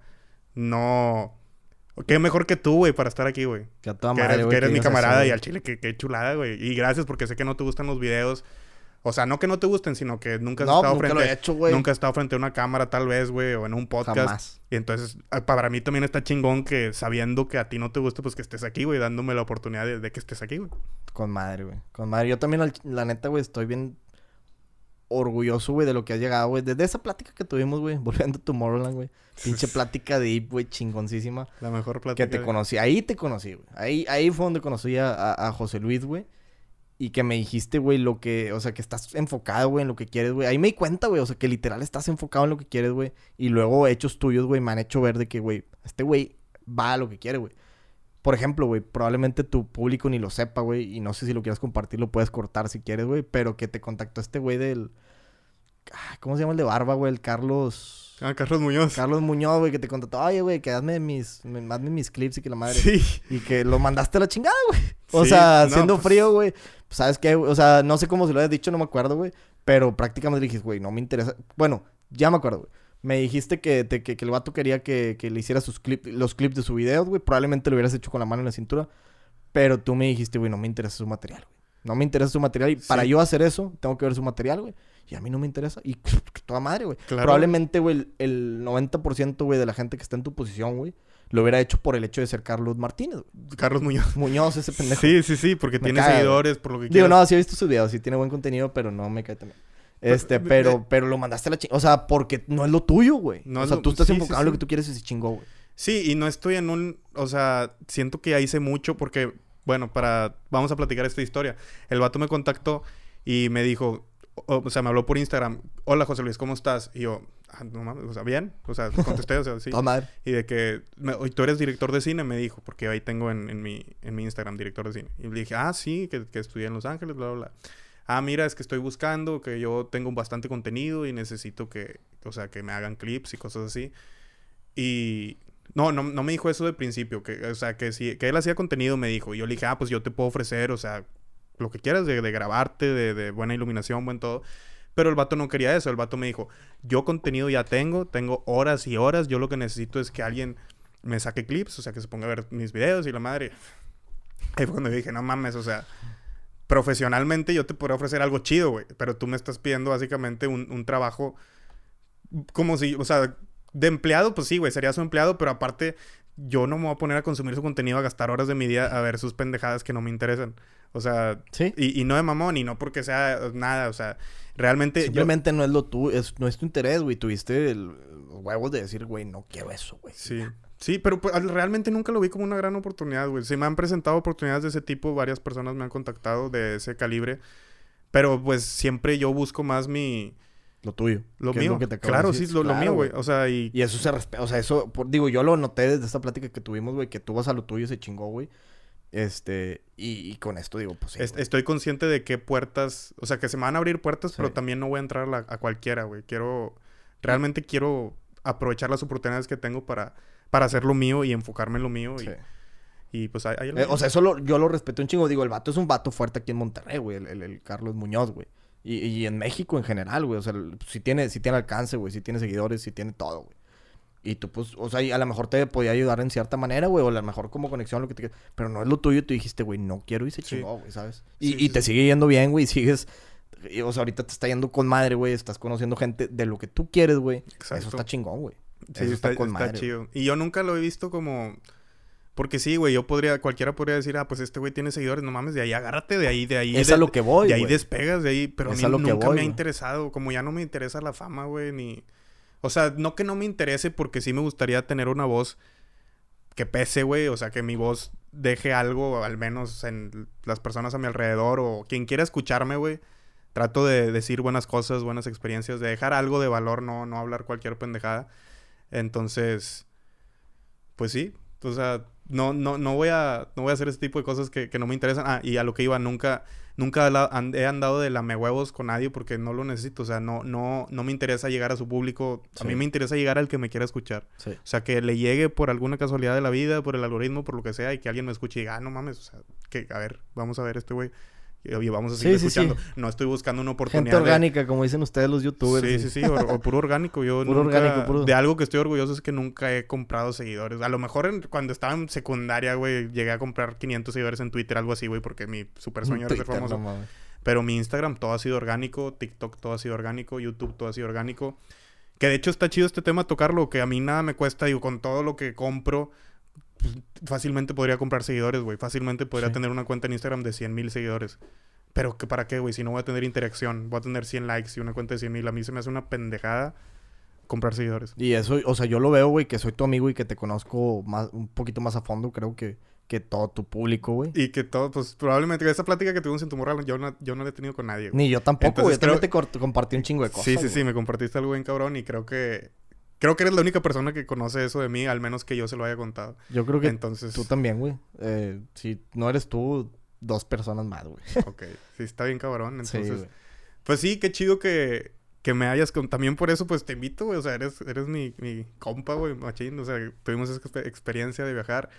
no... Qué mejor que tú, güey, para estar aquí, güey. Que a toda Que madre, eres, güey, que eres mi camarada y al chile, qué chulada, güey. Y gracias porque sé que no te gustan los videos. O sea, no que no te gusten, sino que nunca has No, estado nunca frente... lo he hecho, güey. Nunca has estado frente a una cámara, tal vez, güey, o en un podcast. Jamás. Y entonces, ah, para mí también está chingón que sabiendo que a ti no te gusta, pues que estés aquí, güey, dándome la oportunidad de, de que estés aquí, güey. Con madre, güey. Con madre. Yo también, la neta, güey, estoy bien orgulloso, güey, de lo que has llegado, güey. Desde esa plática que tuvimos, güey, volviendo a Tomorrowland, güey. Pinche plática deep, güey, chingoncísima. La mejor plática. Que te de- conocí. Ahí te conocí, güey. Ahí, ahí fue donde conocí a, a- a José Luis, güey. Y que me dijiste, güey, lo que... O sea, que estás enfocado, güey, en lo que quieres, güey. Ahí me di cuenta, güey. O sea, que literal estás enfocado en lo que quieres, güey. Y luego hechos tuyos, güey, me han hecho ver de que, güey, este güey va a lo que quiere, güey. Por ejemplo, güey, probablemente tu público ni lo sepa, güey. Y no sé si lo quieres compartir, lo puedes cortar si quieres, güey. Pero que te contactó este güey del... ¿Cómo se llama el de barba, güey? El Carlos... Ah, Carlos Muñoz. Carlos Muñoz, güey, que te contactó. Oye, güey, que hazme mis, me- hazme mis clips y que la madre... Sí. Y que lo mandaste a la chingada, güey. O Sí, sea, no, siendo pues- frío, güey. Pues, ¿sabes qué? O sea, no sé cómo se lo habías dicho, no me acuerdo, güey. Pero prácticamente dijiste, güey, no me interesa. Bueno, ya me acuerdo, güey. Me dijiste que, te- que, que el vato quería que, que le hiciera sus clips, los clips de su video, güey. Probablemente lo hubieras hecho con la mano en la cintura. Pero tú me dijiste, güey, no me interesa su material, güey. No me interesa su material. Y para Sí. yo hacer eso, tengo que ver su material, güey. Y a mí no me interesa. Y toda madre, güey. Claro. Probablemente, güey, el, el 90%, güey, de la gente que está en tu posición, güey, lo hubiera hecho por el hecho de ser Carlos Martínez, güey. Carlos Muñoz. Muñoz, ese pendejo. Sí, sí, sí, porque Me tiene güey. seguidores, por lo que Digo, quieras. no, sí he visto sus videos, sí tiene buen contenido, pero no me cae también. Este, Pero- pero, pero lo mandaste a la chingada. O sea, porque no es lo tuyo, güey. No o sea, lo- tú estás sí, sí, enfocado en lo que tú quieres y se chingó, güey. Sí, y no estoy en un, o sea, siento que ya hice mucho porque, bueno, para, vamos a platicar esta historia. El vato me contactó y me dijo, o, o sea, me habló por Instagram, hola José Luis, ¿cómo estás? Y yo, ah, no mames, o sea, bien, o sea, contesté, o sea, sí. Toda madre. Y de que, me- "Oye, tú eres director de cine, me dijo, porque ahí tengo en, en mi, en mi Instagram director de cine. Y le dije, ah, sí, que, que estudié en Los Ángeles, bla, bla, bla. Ah, mira, es que estoy buscando, que yo tengo bastante contenido y necesito que, o sea, que me hagan clips y cosas así. Y no, no, no me dijo eso de principio, que, o sea, que si que él hacía contenido, me dijo. Y yo le dije, ah, pues yo te puedo ofrecer, o sea, lo que quieras de, de grabarte, de, buena iluminación, buen todo. Pero el vato no quería eso. El vato me dijo, yo contenido ya tengo, tengo horas y horas. Yo lo que necesito es que alguien me saque clips, o sea, que se ponga a ver mis videos y la madre. Ahí fue cuando dije, no mames, o sea, profesionalmente yo te podría ofrecer algo chido, güey. Pero tú me estás pidiendo básicamente un, un trabajo como si, o sea, de empleado, pues sí, güey, sería su empleado, pero aparte yo no me voy a poner a consumir su contenido, a gastar horas de mi día a ver sus pendejadas que no me interesan. O sea, Sí. y, y no de mamón, y no porque sea nada, o sea, realmente... yo- Simplemente no es lo tu, es, no es tu interés, güey. Tuviste el, los huevos de decir, güey, no quiero eso, güey. Sí. Sí, pero pues, al- realmente nunca lo vi como una gran oportunidad, güey. Se me han presentado oportunidades de ese tipo, varias personas me han contactado de ese calibre, pero pues siempre yo busco más mi... Lo tuyo. Lo mío. que te acabo de claro, sí, lo, lo mío, güey. O sea, y... Y eso se respeta, o sea, eso, por- digo, yo lo noté desde esta plática que tuvimos, güey, que tú vas a lo tuyo y se chingó, güey. Este, y, y con esto digo, pues sí. Es- güey. estoy consciente de qué puertas, o sea, que se me van a abrir puertas, pero también no voy a entrar a, la- a cualquiera, güey. Quiero, realmente quiero aprovechar las oportunidades que tengo para, para hacer lo mío y enfocarme en lo mío. Y, Sí. y, pues ahí, ahí Eh, o sea, eso lo- yo lo respeto un chingo. Digo, el vato es un vato fuerte aquí en Monterrey, güey. El, el- el Carlos Muñoz, güey. Y, y en México en general, güey. O sea, si tiene, si tiene alcance, güey. Si tiene seguidores, si tiene todo, güey. Y tú, pues, o sea, y a lo mejor te podía ayudar en cierta manera, güey. O a lo mejor como conexión, lo que te quieras. Pero no es lo tuyo. Tú dijiste, güey, no quiero y se Sí. chingó, güey, ¿sabes? Y, Sí, y sí, te sigue yendo bien, güey. Sigues... y, o sea, ahorita te está yendo con madre, güey. Estás conociendo gente de lo que tú quieres, güey. Eso está chingón, güey. Eso está, con está madre, güey. chido. Y yo nunca lo he visto como... Porque sí, güey, yo podría, cualquiera podría decir, ah, pues este güey tiene seguidores, no mames, de ahí agárrate, de ahí, de ahí. Es de, a lo que voy, De ahí güey. despegas, de ahí, pero a Es mí a lo que nunca voy, me ha interesado, como ya no me interesa la fama, güey, ni... O sea, no que no me interese, porque sí me gustaría tener una voz que pese, güey, o sea, que mi voz deje algo, al menos en las personas a mi alrededor, o quien quiera escucharme, güey. Trato de decir buenas cosas, buenas experiencias, de dejar algo de valor, no, no hablar cualquier pendejada. Entonces, pues sí, o sea, no, no, no voy a, no voy a hacer ese tipo de cosas que, que no me interesan. Ah, y a lo que iba, nunca, nunca he andado de lame huevos con nadie porque no lo necesito. O sea, no, no, no me interesa llegar a su público. A mí me interesa llegar al que me quiera escuchar. Sí. O sea, que le llegue por alguna casualidad de la vida, por el algoritmo, por lo que sea, y que alguien me escuche y diga, ah, no mames, o sea, que, a ver, vamos a ver este güey. Y, y vamos a Sí, seguir sí, sí. escuchando. No estoy buscando una oportunidad. Gente de- orgánica, como dicen ustedes los youtubers. Sí, sí, sí, o, o puro orgánico. Yo Puro nunca- orgánico, puro. De algo que estoy orgulloso es que nunca he comprado seguidores. A lo mejor en- cuando estaba en secundaria, güey, llegué a comprar 500 seguidores en Twitter, algo así, güey, porque mi super sueño era ser famoso. no. Pero mi Instagram todo ha sido orgánico, TikTok todo ha sido orgánico, YouTube todo ha sido orgánico. Que de hecho está chido este tema tocarlo, que a mí nada me cuesta, digo, con todo lo que compro, fácilmente podría comprar seguidores, güey. Fácilmente podría Sí. tener una cuenta en Instagram de 100 mil seguidores. Pero que para qué, güey, si no voy a tener interacción, voy a tener 100 likes y una cuenta de 100 mil. A mí se me hace una pendejada comprar seguidores. Y eso, o sea, yo lo veo, güey, que soy tu amigo y que te conozco más, un poquito más a fondo, creo que, que todo tu público, güey. Y que todo, pues probablemente esa plática que tuvimos en tu morral, yo no, yo no la he tenido con nadie, güey. Ni yo tampoco, güey. También te compartí un chingo de cosas. Sí, sí, sí, me compartiste algo bien cabrón y creo que creo que eres la única persona que conoce eso de mí, al menos que yo se lo haya contado. Yo creo que Entonces, tú también, güey. Eh, si no eres tú, dos personas más, güey. ok, sí está bien cabrón. Entonces, pues sí, qué chido que, que me hayas con... también por eso pues te invito, güey, o sea, eres eres mi, mi compa, güey, machín, o sea, tuvimos esa exper- experiencia de viajar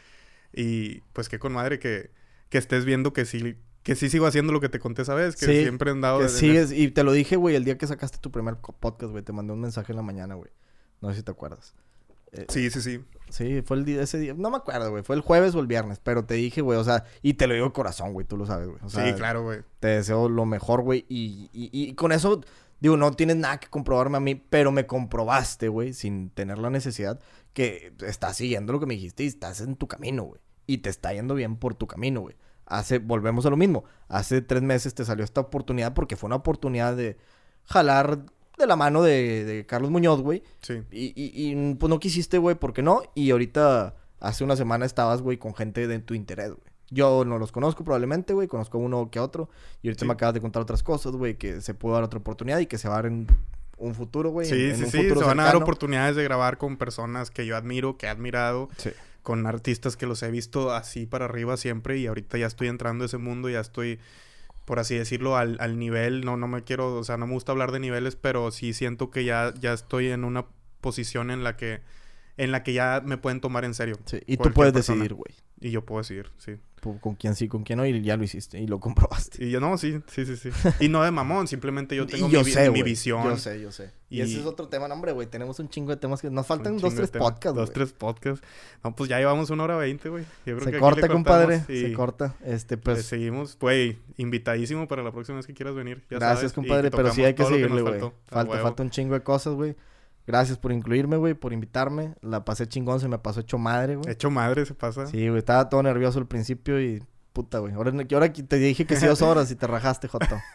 y pues qué con madre que que estés viendo que sí que sí sigo haciendo lo que te conté esa vez, que Sí, siempre he andado Que sigues, y te lo dije, güey, el día que sacaste tu primer podcast, güey. Te mandé un mensaje en la mañana, güey. No sé si te acuerdas. Eh, Sí, sí, sí. Sí, fue el día, ese día. No me acuerdo, güey. Fue el jueves o el viernes. Pero te dije, güey, o sea, y te lo digo de corazón, güey. Tú lo sabes, güey. O sea, sí, claro, güey. Te deseo lo mejor, güey. Y, y, y con eso, digo, no tienes nada que comprobarme a mí, pero me comprobaste, güey, sin tener la necesidad, que estás siguiendo lo que me dijiste y estás en tu camino, güey. Y te está yendo bien por tu camino, güey. Hace, volvemos a lo mismo. Hace tres meses te salió esta oportunidad porque fue una oportunidad de jalar de la mano de, de Carlos Muñoz, güey. Sí. Y, y, y, pues no quisiste, güey, ¿por qué no? Y ahorita, hace una semana estabas, güey, con gente de tu interés, güey. Yo no los conozco probablemente, güey, conozco uno que otro. Y ahorita Sí. me acabas de contar otras cosas, güey, que se puede dar otra oportunidad y que se va a dar en un futuro, güey. Sí, en- en sí, un sí. Se van a dar oportunidades de grabar con personas que yo admiro, que he admirado, Sí. con artistas que los he visto así para arriba siempre y ahorita ya estoy entrando a ese mundo, ya estoy, por así decirlo, al, al nivel. No, no me quiero, o sea, no me gusta hablar de niveles, pero sí siento que ya, ya estoy en una posición en la que en la que ya me pueden tomar en serio. Sí, y tú puedes persona. decidir, güey. Y yo puedo decidir, sí. Con quién sí, con quién no, y ya lo hiciste y lo comprobaste. Y yo, no, sí, sí, sí, sí. Y no de mamón, simplemente yo tengo yo mi, sé, mi visión. Yo sé, yo sé. Y, Y- ese es otro tema, no, hombre, güey. Tenemos un chingo de temas que nos faltan dos, tres podcasts, Dos, tres podcasts. No, pues ya llevamos una hora veinte, güey. Que Se aquí corta, compadre. Se corta. Este, pues. seguimos. Güey, invitadísimo para la próxima vez que quieras venir. Ya Gracias, sabes, compadre, pero sí hay que seguirle, güey. Falta, falta un chingo de cosas, güey. Gracias por incluirme, güey, por invitarme. La pasé chingón, se me pasó hecho madre, güey. Hecho madre se pasa. Sí, güey, estaba todo nervioso al principio y puta, güey. Ahora, ahora te dije que sí dos horas y te rajaste, Joto.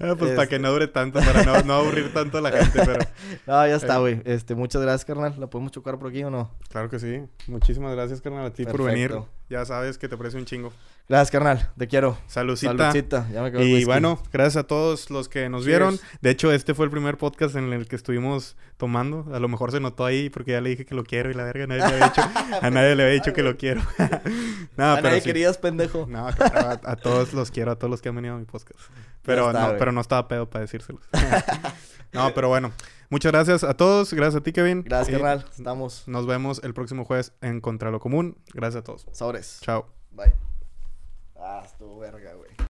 Ah, pues para Este- que no dure tanto, para no, no aburrir tanto a la gente, pero No, ya está, Eh. güey. Este, muchas gracias, carnal. ¿La podemos chocar por aquí o no? claro que sí. Muchísimas gracias, carnal, a ti por venir. Ya sabes que te aprecio un chingo. Gracias, carnal. Te quiero. Saludcita. Saludcita. Ya me quedó el Y bueno, gracias a todos los que nos Cheers. vieron. De hecho, este fue el primer podcast en el que estuvimos tomando. A lo mejor se notó ahí porque ya le dije que lo quiero y la verga, nadie le había dicho, a nadie le había dicho que lo quiero. no, a pero nadie sí. querías, pendejo. No, a, a todos los quiero, a todos los que han venido a mi podcast. Pero, está, no, pero no estaba pedo para decírselos. no, pero bueno. Muchas gracias a todos. Gracias a ti, Kevin. Gracias, Y carnal. Estamos. Nos vemos el próximo jueves en Contra lo Común. Gracias a todos. Sobres. Chao. Bye. Ah, estuvo verga, güey.